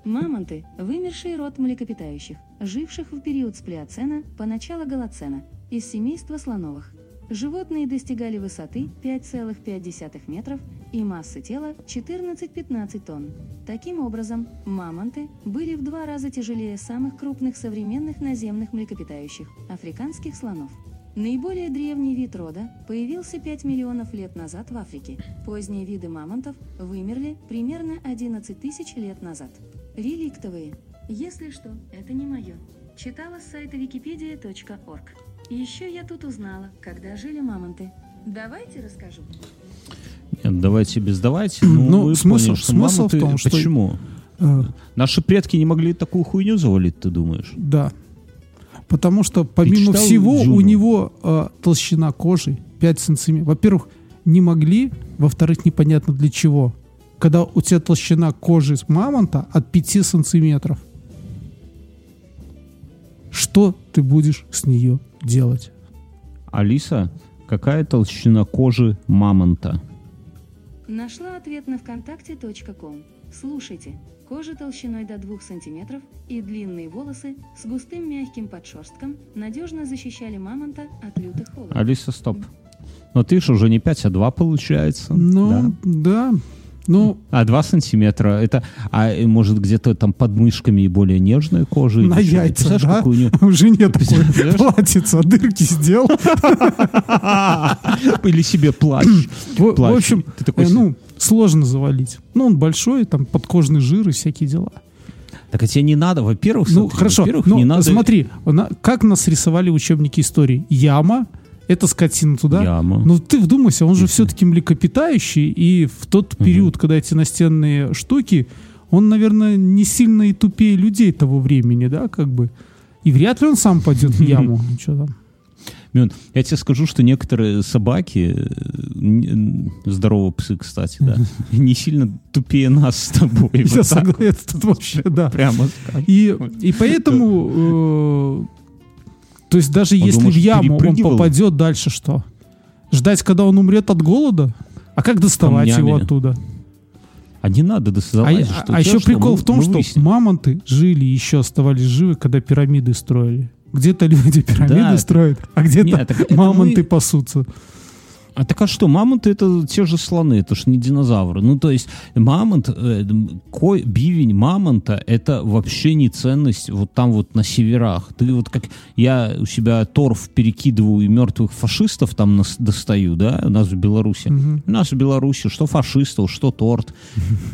Мамонты – вымерший род млекопитающих, живших в период с плеоцена по начало голоцена, из семейства слоновых. Животные достигали высоты 5,5 метров и массы тела 14-15 тонн. Таким образом, мамонты были в два раза тяжелее самых крупных современных наземных млекопитающих – африканских слонов. Наиболее древний вид рода появился 5 миллионов лет назад в Африке. Поздние виды мамонтов вымерли примерно 11 тысяч лет назад. Реликтовые. Если что, это не мое. Читала с сайта wikipedia.org. Еще я тут узнала, когда жили мамонты. Давайте расскажу. Нет, давайте без давайте. Ну, Ну, смысл- поняли, что смысл в мамонты- том, что- Почему? Э, Наши предки не могли такую хуйню завалить, ты думаешь? Да. Потому что, помимо всего, Дюну? у него э, толщина кожи 5 сантиметров. Во-первых, не могли, во-вторых, непонятно для чего. Когда у тебя толщина кожи с мамонта от 5 сантиметров. Что ты будешь с нее делать? Алиса, какая толщина кожи мамонта? Нашла ответ на вконтакте.ком. Слушайте. Кожа толщиной до 2 см и длинные волосы с густым мягким подшерстком надежно защищали мамонта от лютых холодов. Алиса, стоп. Но ты же уже не 5, а 2 получается. Ну, да. Ну, А 2 сантиметра, это, а может где-то там под мышками и более нежная кожа? на яйца, да? у неё- У жене такой дырки сделал. [LAUGHS] Или себе плащ. В общем, э, ну, сложно завалить. Ну, он большой, там подкожный жир и всякие дела. Так а тебе не надо, во-первых, Ну, смотри, хорошо, во-первых, но не надо... смотри, как нас рисовали в учебнике истории? Яма, это скотина туда. Яма. Ну, ты вдумайся, он же все-таки млекопитающий, и в тот период, когда эти настенные штуки, он, наверное, не сильно и тупее людей того времени, да, как бы. И вряд ли он сам пойдет в яму. [LAUGHS] Что там? Мюн, я тебе скажу, что некоторые собаки, здоровые псы, кстати, да, не сильно тупее нас с тобой. [LAUGHS] Я Вот согласен, тут вообще, да. Прямо. И, и поэтому, э, то есть даже Он, если думаешь, в яму он попадет, дальше что? Ждать, когда он умрет от голода? А как доставать Камнями. его оттуда? А не надо А, досылать. а- еще прикол в том, что мамонты жили, еще оставались живы, когда пирамиды строили. Где-то [LAUGHS] люди пирамиды Да, строят, а где-то мамонты мы- пасутся. А так а что, мамонты это те же слоны, это ж не динозавры. Ну, то есть мамонт, э, кой, бивень мамонта это вообще не ценность вот там вот на северах. Ты вот как я у себя торф перекидываю и мертвых фашистов там нас- достаю, да, у нас в Беларуси. У нас в Беларуси что фашистов, что торт,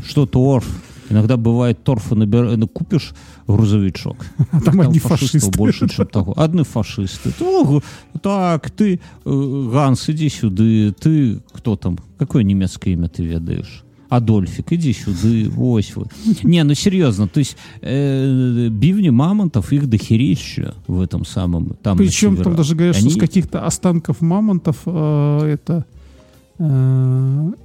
что торф. Иногда бывает торфа набер... ну, купишь грузовичок, [LAUGHS] А там там одни фашистов фашисты. больше, чем того. [LAUGHS] Одни фашисты. Так, ты, э, Ганс, иди сюда. Ты кто там? Какое немецкое имя ты ведаешь? Адольфик, иди сюда, ось вы. Не, ну серьезно, то есть э, бивни мамонтов, их дохерища в этом самом, там Причем там даже говорят, что Они- с каких-то останков мамонтов э, это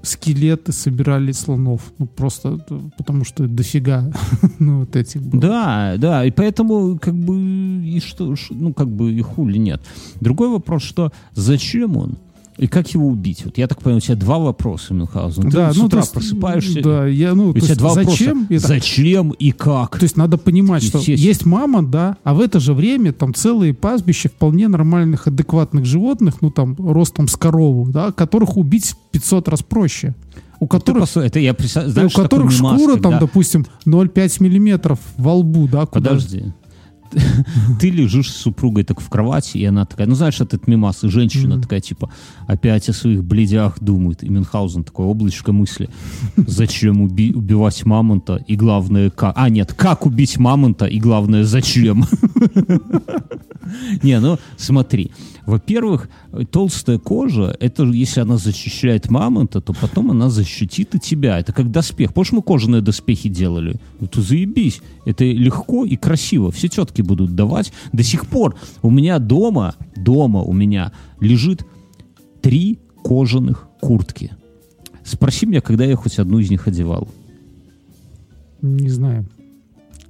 скелеты собирали слонов. Ну, просто э, потому что дофига [LAUGHS] ну, вот этих было. Да, да, и поэтому как бы и что, ну как бы и хули нет. Другой вопрос, что зачем он и как его убить? Вот я так понимаю, у тебя два вопроса, Мюнхгаузен. Ты Да, с ну, утра то есть, просыпаешься, Да, я, ну, у тебя есть два зачем? вопроса. это- Зачем и как? То есть надо понимать, что есть мамонт, да, а в это же время там целые пастбища вполне нормальных, адекватных животных, ну там ростом с корову, да, которых убить 500 раз проще. У Ты которых, посмотри, это я представляю, у знаешь, такой которых шкура там, когда- допустим, 0,5 миллиметров во лбу, да, куда Подожди. [LAUGHS] Ты лежишь с супругой так в кровати, и она такая, ну знаешь, этот мимас, и женщина такая, типа, опять о своих бледях думает. И Мюнхгаузен такое облачко мысли. [LAUGHS] Зачем уби- убивать мамонта, и главное, как... А, нет, как убить мамонта, и главное, зачем? [LAUGHS] Не, ну смотри. Во-первых, толстая кожа, это если она защищает мамонта, то потом она защитит и тебя. Это как доспех. Помнишь, мы кожаные доспехи делали? Ну ты заебись. Это легко и красиво. Все тетки будут давать. До сих пор у меня дома, дома у меня лежит три кожаных куртки. Спроси меня, когда я хоть одну из них одевал. Не знаю.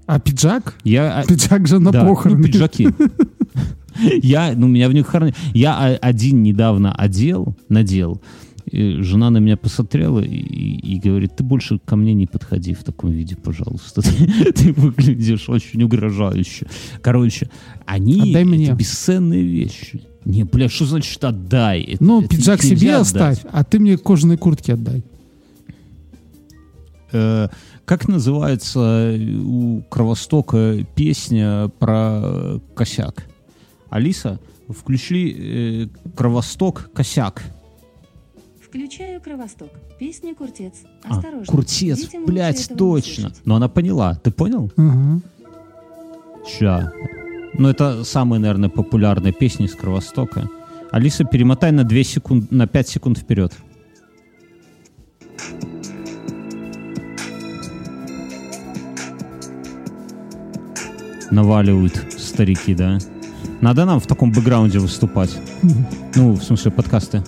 А пиджак? Я, а, Пиджак же на Да, похороны. ну, пиджаки. [LAUGHS] Я, ну, у меня в них хорони- Я один недавно одел, надел. И жена на меня посмотрела и, и говорит, ты больше ко мне не подходи в таком виде, пожалуйста. [LAUGHS] Ты, ты выглядишь очень угрожающе. Короче, они Отдай это мне. бесценные вещи. Не, бля, что значит отдай? Это- Ну, это пиджак себе отдать. оставь, а ты мне кожаные куртки отдай. Э, как называется у Кровостока песня про э, косяк? Алиса, включи э, Кровосток косяк. Включаю Кровосток. Песня Куртец. А, Осторожно. Куртец, Детям блядь, точно. Но она поняла, ты понял? Ага. Ща. Ну, это самая, наверное, популярная песня из Кровостока. Алиса, перемотай на 2 секунд, на 5 секунд вперед. Наваливают старики, да? Надо нам в таком бэкграунде выступать. Ну, в смысле, подкасты.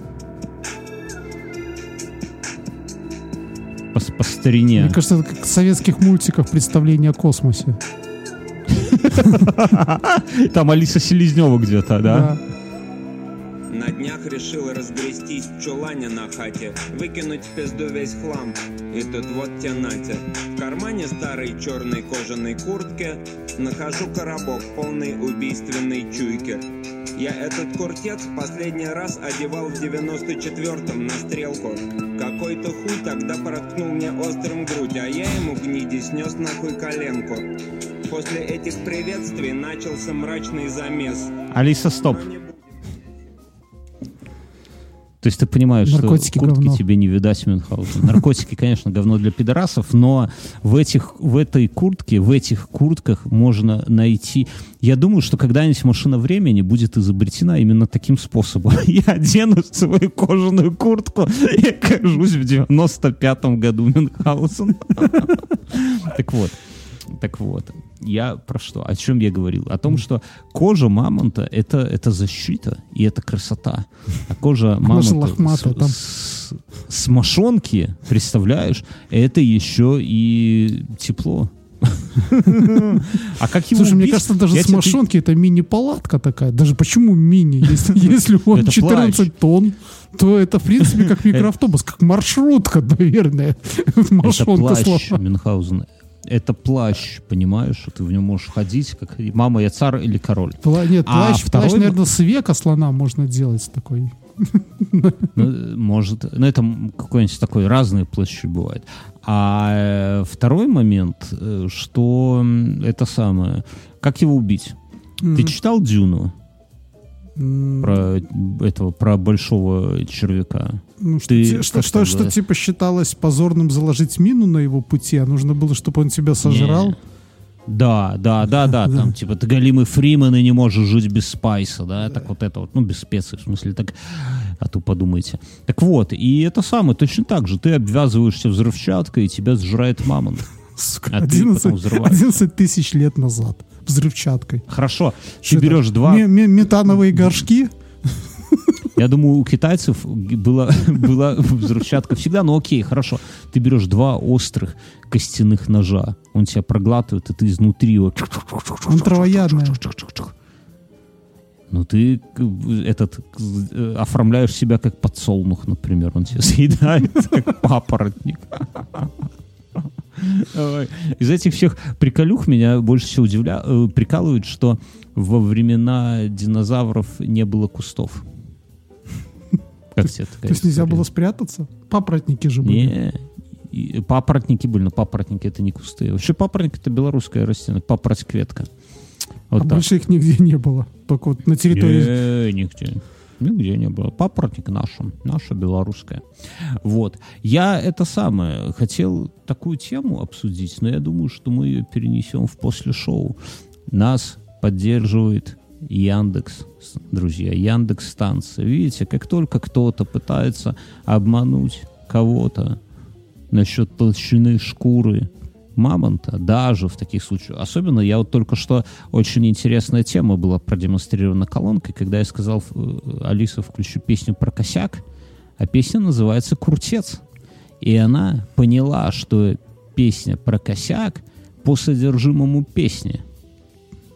Старине. Мне кажется, это как в советских мультиках представление о космосе. [LAUGHS] Там Алиса Селезнева где-то, да? На днях днях решил разгрестись в чулане на хате, выкинуть в пизду весь хлам. И тут вот те нате. В кармане старой черной кожаной куртки нахожу коробок полный убийственной чуйки. Я этот куртец в последний раз одевал в 94-м на стрелку. Какой-то хуй тогда проткнул мне острым грудь, а я ему гниди снес нахуй коленку. После этих приветствий начался мрачный замес. Алиса, стоп. То есть ты понимаешь, Наркотики что куртки говно. тебе не видать Мюнхгаузен. Наркотики, конечно, говно для пидорасов, но в, этих, в этой куртке, в этих куртках можно найти... Я думаю, что когда-нибудь машина времени будет изобретена именно таким способом. [LAUGHS] Я одену свою кожаную куртку и окажусь в 95-м году Мюнхгаузен. [LAUGHS] Так вот. Так вот, я про что? О чем я говорил? О том, что кожа мамонта это, это защита и это красота. А кожа мамонта лохматая с, там. с- с мошонки, представляешь, это еще и тепло. А как его Слушай, мне кажется, даже с машонки это мини-палатка такая. Даже почему мини? [LAUGHS] Если, он Это 14 плащ. тонн, то это, в принципе, как [LAUGHS] микроавтобус, как маршрутка, [LAUGHS] наверное. Это плащ. Мюнхгаузена. Это плащ, понимаешь, что ты в нем можешь ходить, как мама, я царь или король. Пла- Нет, А плащ, второй плащ, наверное, с века слона можно делать такой. Ну, может, ну это какой-нибудь такой разные плащи бывают. А э, второй момент, э, что это самое, как его убить? Ты читал Дюну про этого, про большого червяка? Ну, что, ты что, что, что, говорят? типа считалось позорным заложить мину на его пути, а нужно было, чтобы он тебя сожрал. Не. Да, да, да, да, [LAUGHS] там типа ты голимый Фриман и не можешь жить без спайса, да, так вот это вот, ну без специй, в смысле, так, а то подумайте. Так вот, и это самое, точно так же, ты обвязываешься взрывчаткой, и тебя сжирает мамонт. [LAUGHS] Сука, А ты 11, потом взрываешь. 11 тысяч лет назад. Взрывчаткой. Хорошо, Что ты это? берешь два, Ме- ме- метановые горшки. я думаю, у китайцев была, была взрывчатка всегда, но окей, хорошо, ты берешь два острых костяных ножа, он тебя проглатывает, и ты изнутри его Он травоядная. Ну, ты этот оформляешь себя как подсолнух, например. Он тебя съедает, как папоротник. Из этих всех приколюх меня больше всего удивля... э, прикалывает, что во времена динозавров не было кустов. Как такая То есть нельзя было спрятаться? Папоротники же были. Не. Папоротники были, но папоротники это не кусты. Вообще папоротник это белорусская растение, папороть-кветка. Вот а так. больше их нигде не было. Только вот на территории... Не, нигде. Нигде не было. Папоротник наша, наша белорусская. Вот. Я это самое, хотел такую тему обсудить, но я думаю, что мы ее перенесем в после шоу. Нас поддерживает Яндекс, друзья, Яндекс станция. Видите, как только кто-то пытается обмануть кого-то насчет толщины шкуры мамонта, даже в таких случаях. Особенно я вот только что очень интересная тема была продемонстрирована колонкой, когда я сказал э, Алиса, включи песню про косяк, а песня называется «Куртец». И она поняла, что песня про косяк по содержимому песни.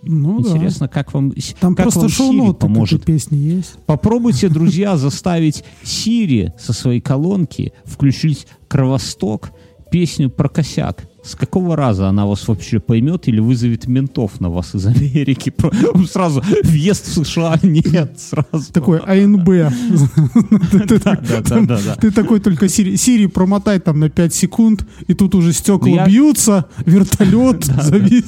Ну да. Интересно, как вам, Там как просто вам Siri поможет песни есть. Попробуйте, [LAUGHS] друзья, заставить Сири со своей колонки включить «Кровосток» песню про косяк. С какого раза она вас вообще поймет или вызовет ментов на вас из Америки? Про- Сразу въезд в США нет, сразу. Такой АНБ. Ты такой только Сири, промотай там на 5 секунд, и тут уже стекла Ну, бьются, вертолет [LAUGHS] завис.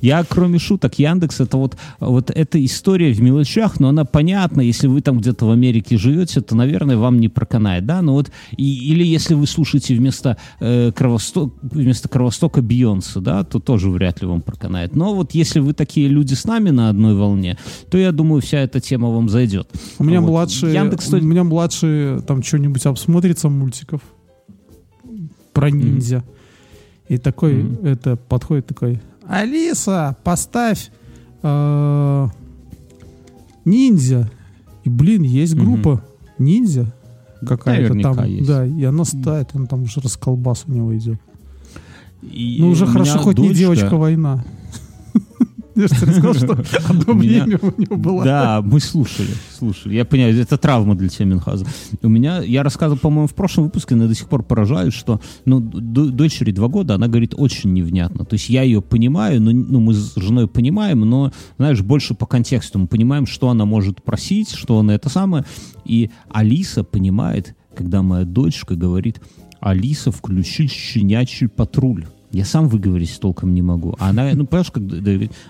Я, кроме шуток, Яндекс, это вот, вот эта история в мелочах, но она понятна, если вы там где-то в Америке живете, то, наверное, вам не проканает, да, но вот, и, или если вы слушаете вместо, э, Кровосток, вместо Кровостока Бейонсе, да, то тоже вряд ли вам проканает. Но вот если вы такие люди с нами на одной волне, то, я думаю, вся эта тема вам зайдет. У меня Вот. младший, Яндекс у меня младший там что-нибудь обсмотрится мультиков про ниндзя. И такой, Мгм. это, подходит такой, Алиса, поставь э, ниндзя. И, блин, есть группа ниндзя какая-то Наверняка там. есть. Да, и она ставит, он там уже расколбас у него идет. И Ну, уже хорошо, хоть не дочка- девочка-война. Я же рассказал, что [LAUGHS] [LAUGHS] одно время у него было. Да, мы слушали, слушали. Я понимаю, это травма для тебя, Минхаза. У меня, я рассказывал, по-моему, в прошлом выпуске, но я до сих пор поражаюсь, что, ну, дочери два года, она говорит очень невнятно. То есть я ее понимаю, но, ну, мы с женой понимаем, но, знаешь, больше по контексту. Мы понимаем, что она может просить, что она это самое. И Алиса понимает, когда моя дочка говорит, Алиса, включи щенячий патруль. Я сам выговорить толком не могу. А она, ну, понимаешь, как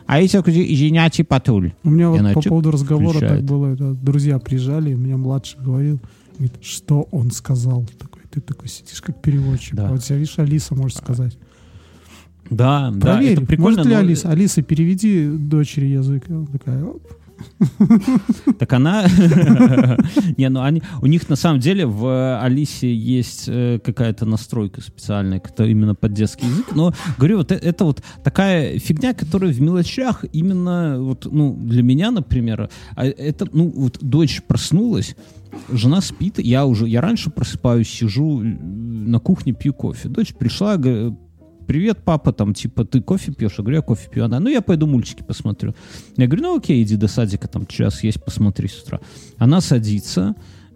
Алиса, включи щенячий патруль. У меня вот по поводу разговора включает? так было. это, друзья приезжали, меня младший говорил, говорит, что он сказал. Такой, ты такой сидишь как переводчик. Да. А вот тебя, видишь, Алиса может сказать. Да, да, Проверь, это прикольно. может ли но- Алиса? Алиса, переведи дочери язык. Она такая, «Оп». [LAUGHS] Так она... [LAUGHS] Не, ну они... У них на самом деле в Алисе есть э, какая-то настройка специальная, которая именно под детский язык. Но, говорю, вот э- это вот такая фигня, которая в мелочах именно вот, ну, для меня, например, а это, ну, вот дочь проснулась, Жена спит, я уже, я раньше просыпаюсь, сижу на кухне, пью кофе. Дочь пришла, привет, папа, там, типа, ты кофе пьешь? Я говорю, я кофе пью. Она, ну, я пойду мультики посмотрю. Я говорю, ну, окей, иди до садика, там, час есть, посмотри с утра. Она садится,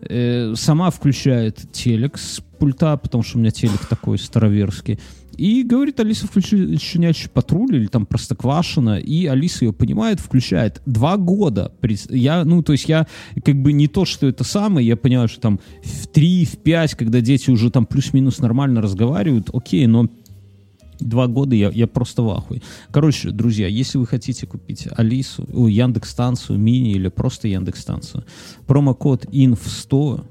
э, сама включает телек с пульта, потому что у меня телек такой староверский, и говорит, Алиса, включи щенячий патруль или там Простоквашино, и Алиса ее понимает, включает. Два года. Я, ну, то есть я как бы не то, что это самое, я понимаю, что там в три, в пять, когда дети уже там плюс-минус нормально разговаривают, окей, но Два года я, я просто в ахуе. Короче, друзья, если вы хотите купить Алису, о, Яндекс станцию, мини или просто Яндекс станцию, промокод INF100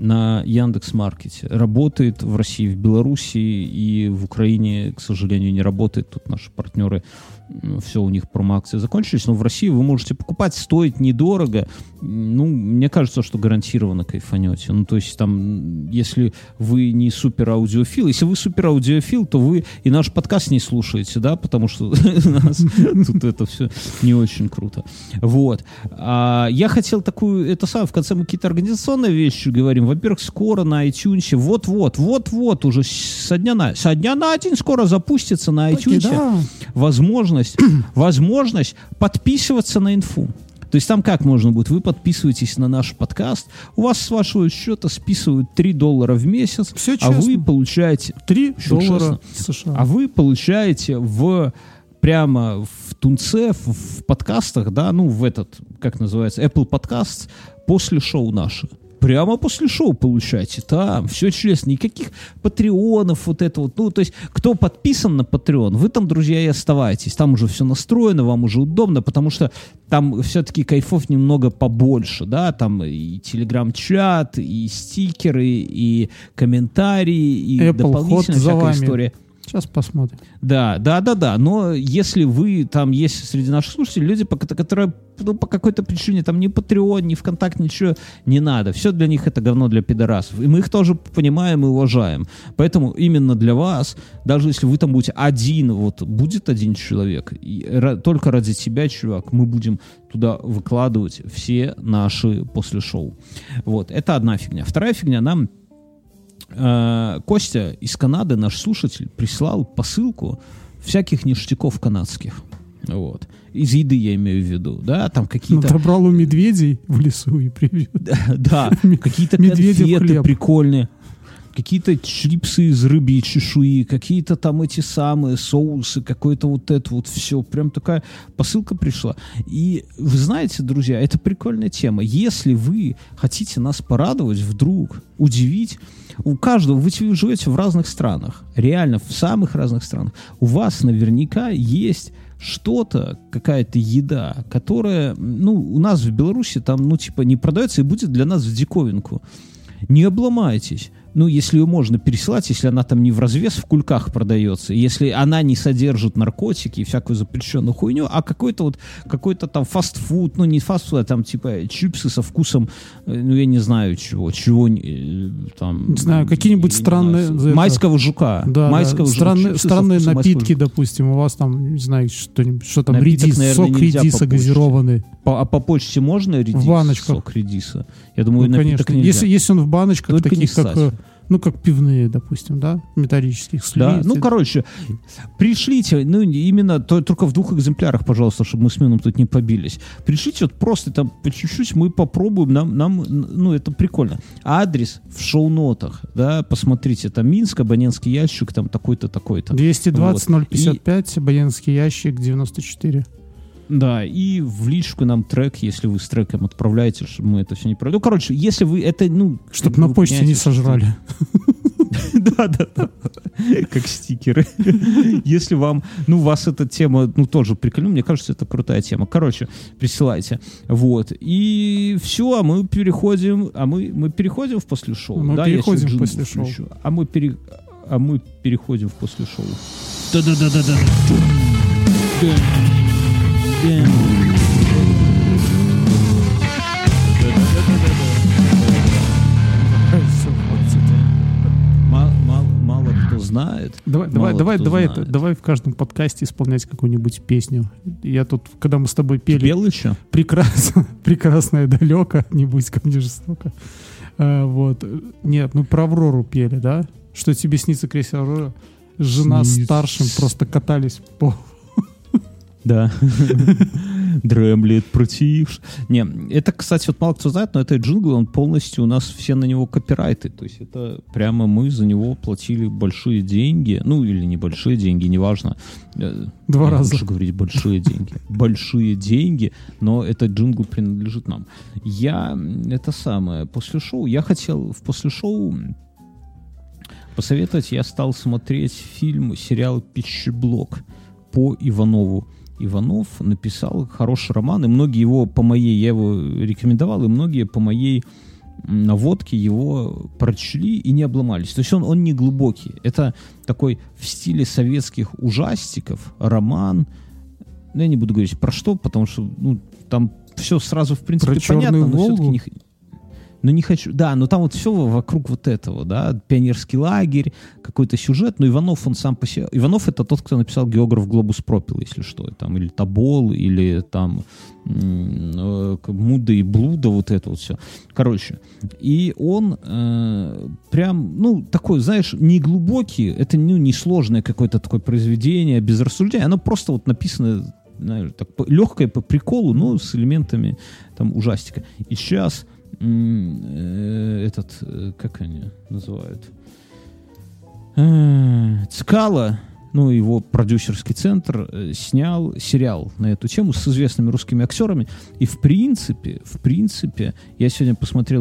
на Яндекс Маркете работает в России, в Беларуси и в Украине, к сожалению, не работает. Тут наши партнеры, все у них промо-акции закончились, но в России вы можете покупать, стоит недорого. Ну, мне кажется, что гарантированно кайфанете. Ну, то есть там, если вы не супер аудиофил, если вы супер аудиофил, то вы и наш подкаст не слушаете, да, потому что [LAUGHS] нас тут это все не очень круто. Вот. А Я хотел такую, это сам, в конце мы какие-то организационные вещи говорим. Во-первых, скоро на iTunes, вот-вот, вот-вот уже со дня на, со дня на день скоро запустится на iTunes да. Возможность, [CLEARS THROAT] возможность подписываться на инфу. То есть там как можно будет? Вы подписываетесь на наш подкаст, у вас с вашего счета списывают 3 доллара в месяц, Всё а вы получаете... 3 Всё доллара честно. США. А вы получаете в прямо в Тунце, в, в подкастах, да, ну, в этот, как называется, Apple Podcasts, после шоу наши. Прямо после шоу получаете, там, все честно, никаких патреонов, вот это вот, ну, то есть, кто подписан на Patreon, вы там, друзья, и оставайтесь, там уже все настроено, вам уже удобно, потому что там все-таки кайфов немного побольше, да, там и телеграм-чат, и стикеры, и комментарии, и Apple дополнительная всякая вами. Сейчас посмотрим. Да, да, да, да. Но если вы там есть среди наших слушателей люди, которые ну, по какой-то причине там ни Patreon, ни ВКонтакте, ничего не надо. Все для них это говно для пидорасов. И мы их тоже понимаем и уважаем. Поэтому именно для вас, даже если вы там будете один, вот будет один человек, и только ради тебя, чувак, мы будем туда выкладывать все наши после шоу. Вот, это одна фигня. Вторая фигня, нам Костя из Канады, наш слушатель, прислал посылку всяких ништяков канадских. Вот. Из еды я имею в виду, да, там какие-то... Отобрал у медведей в лесу и привез. Да, [LAUGHS] какие-то конфеты прикольные. Какие-то чипсы из рыбьей чешуи, какие-то там эти самые соусы, какое-то вот это вот все. Прям такая посылка пришла. И вы знаете, друзья, это прикольная тема. Если вы хотите нас порадовать вдруг, удивить, у каждого, вы живете в разных странах, реально в самых разных странах, у вас наверняка есть что-то, какая-то еда, которая, ну, у нас в Беларуси там, ну, типа, не продается и будет для нас в диковинку. Не обломайтесь. Ну, если ее можно пересылать, если она там не в развес в кульках продается, если она не содержит наркотики и всякую запрещенную хуйню, а какой-то вот, какой-то там фастфуд, ну, не фастфуд, а там, типа, чипсы со вкусом, э, ну, я не знаю чего, чего, э, там... Не знаю, какие-нибудь странные- знаю, майского жука. Да, майского да. Странные, странные майского напитки, жука. допустим, у вас там, не знаю, что-нибудь, что там, Напиток, редис, наверное, сок редиса газированный. По- а по почте можно редис? В баночках. Сок редиса? Я думаю, Ну, напиток конечно. нельзя. Если, если он в баночках Только не таких, как э, Ну, как пивные, допустим, да? Металлических Да, слиц. ну, короче, пришлите, ну, именно то- только в двух экземплярах, пожалуйста, чтобы мы с Мином тут не побились. Пришлите вот просто там по чуть-чуть, мы попробуем, нам, нам, ну, это прикольно. Адрес в шоу-нотах, да, посмотрите, там Минск, абонентский ящик, там такой-то, такой-то. 220 Вот. 055, абонентский ящик 94. Да, и в личку нам трек, если вы с треком отправляете, чтобы мы это все не пройдем. Ну, короче, если вы это, ну... Чтоб вы на почте не сожрали. [LAUGHS] Да, да, да. Как стикеры. Если вам, ну, вас эта тема, ну, тоже прикольно, мне кажется, это крутая тема. Короче, присылайте. Вот. И все, а мы переходим, а мы, мы переходим в после шоу. Мы да, переходим после шоу. включу. А мы, пере... а мы переходим в после шоу. Да-да-да-да-да. Хватит. Мало, кто знает. Давай, давай, давай, давай, это, давай в каждом подкасте исполнять какую-нибудь песню. Я тут, когда мы с тобой пели Пел еще? прекрасно, [LAUGHS] прекрасное далеко, не будь ко мне жестоко. А, вот. Нет, мы про Аврору пели, да? Что тебе снится крейсер Аврора? Жена Снится. старшим просто катались по... Да. [LAUGHS] Дремлет против. Не, это, кстати, вот мало кто знает, но это джингл, он полностью, у нас все на него копирайты. То есть это прямо мы за него платили большие деньги. Ну, или небольшие деньги, неважно. Э, Два я раза. Лучше говорить большие деньги. [LAUGHS] Большие деньги, но этот джингл принадлежит нам. Я, это самое, после шоу, я хотел в после шоу посоветовать, я стал смотреть фильм, сериал «Пищеблок» по Иванову. Иванов написал хороший роман, и многие его по моей, я его рекомендовал, и многие по моей наводке его прочли и не обломались. То есть он, он не глубокий. Это такой в стиле советских ужастиков, роман. Ну, я не буду говорить про что, потому что ну, там все сразу, в принципе, Про «Черную понятно, но все-таки Волгу»? не, х- ну, не хочу. Да, но там вот все вокруг вот этого, да, пионерский лагерь, какой-то сюжет. Но Иванов, он сам по себе... Иванов — это тот, кто написал «Географ Глобус пропил», если что. Там, или «Тобол», или там э, «Муда и блуда», вот это вот все. Короче, и он э, прям, ну, такой, знаешь, не глубокий, это ну, не сложное какое-то такое произведение, без рассуждения. Оно просто вот написано знаешь, так, легкое по приколу, но с элементами там ужастика. И сейчас этот, э, как они называют? Э, Цкала, ну, его продюсерский центр, э, снял сериал на эту тему с известными русскими актерами. И в принципе, в принципе, я сегодня посмотрел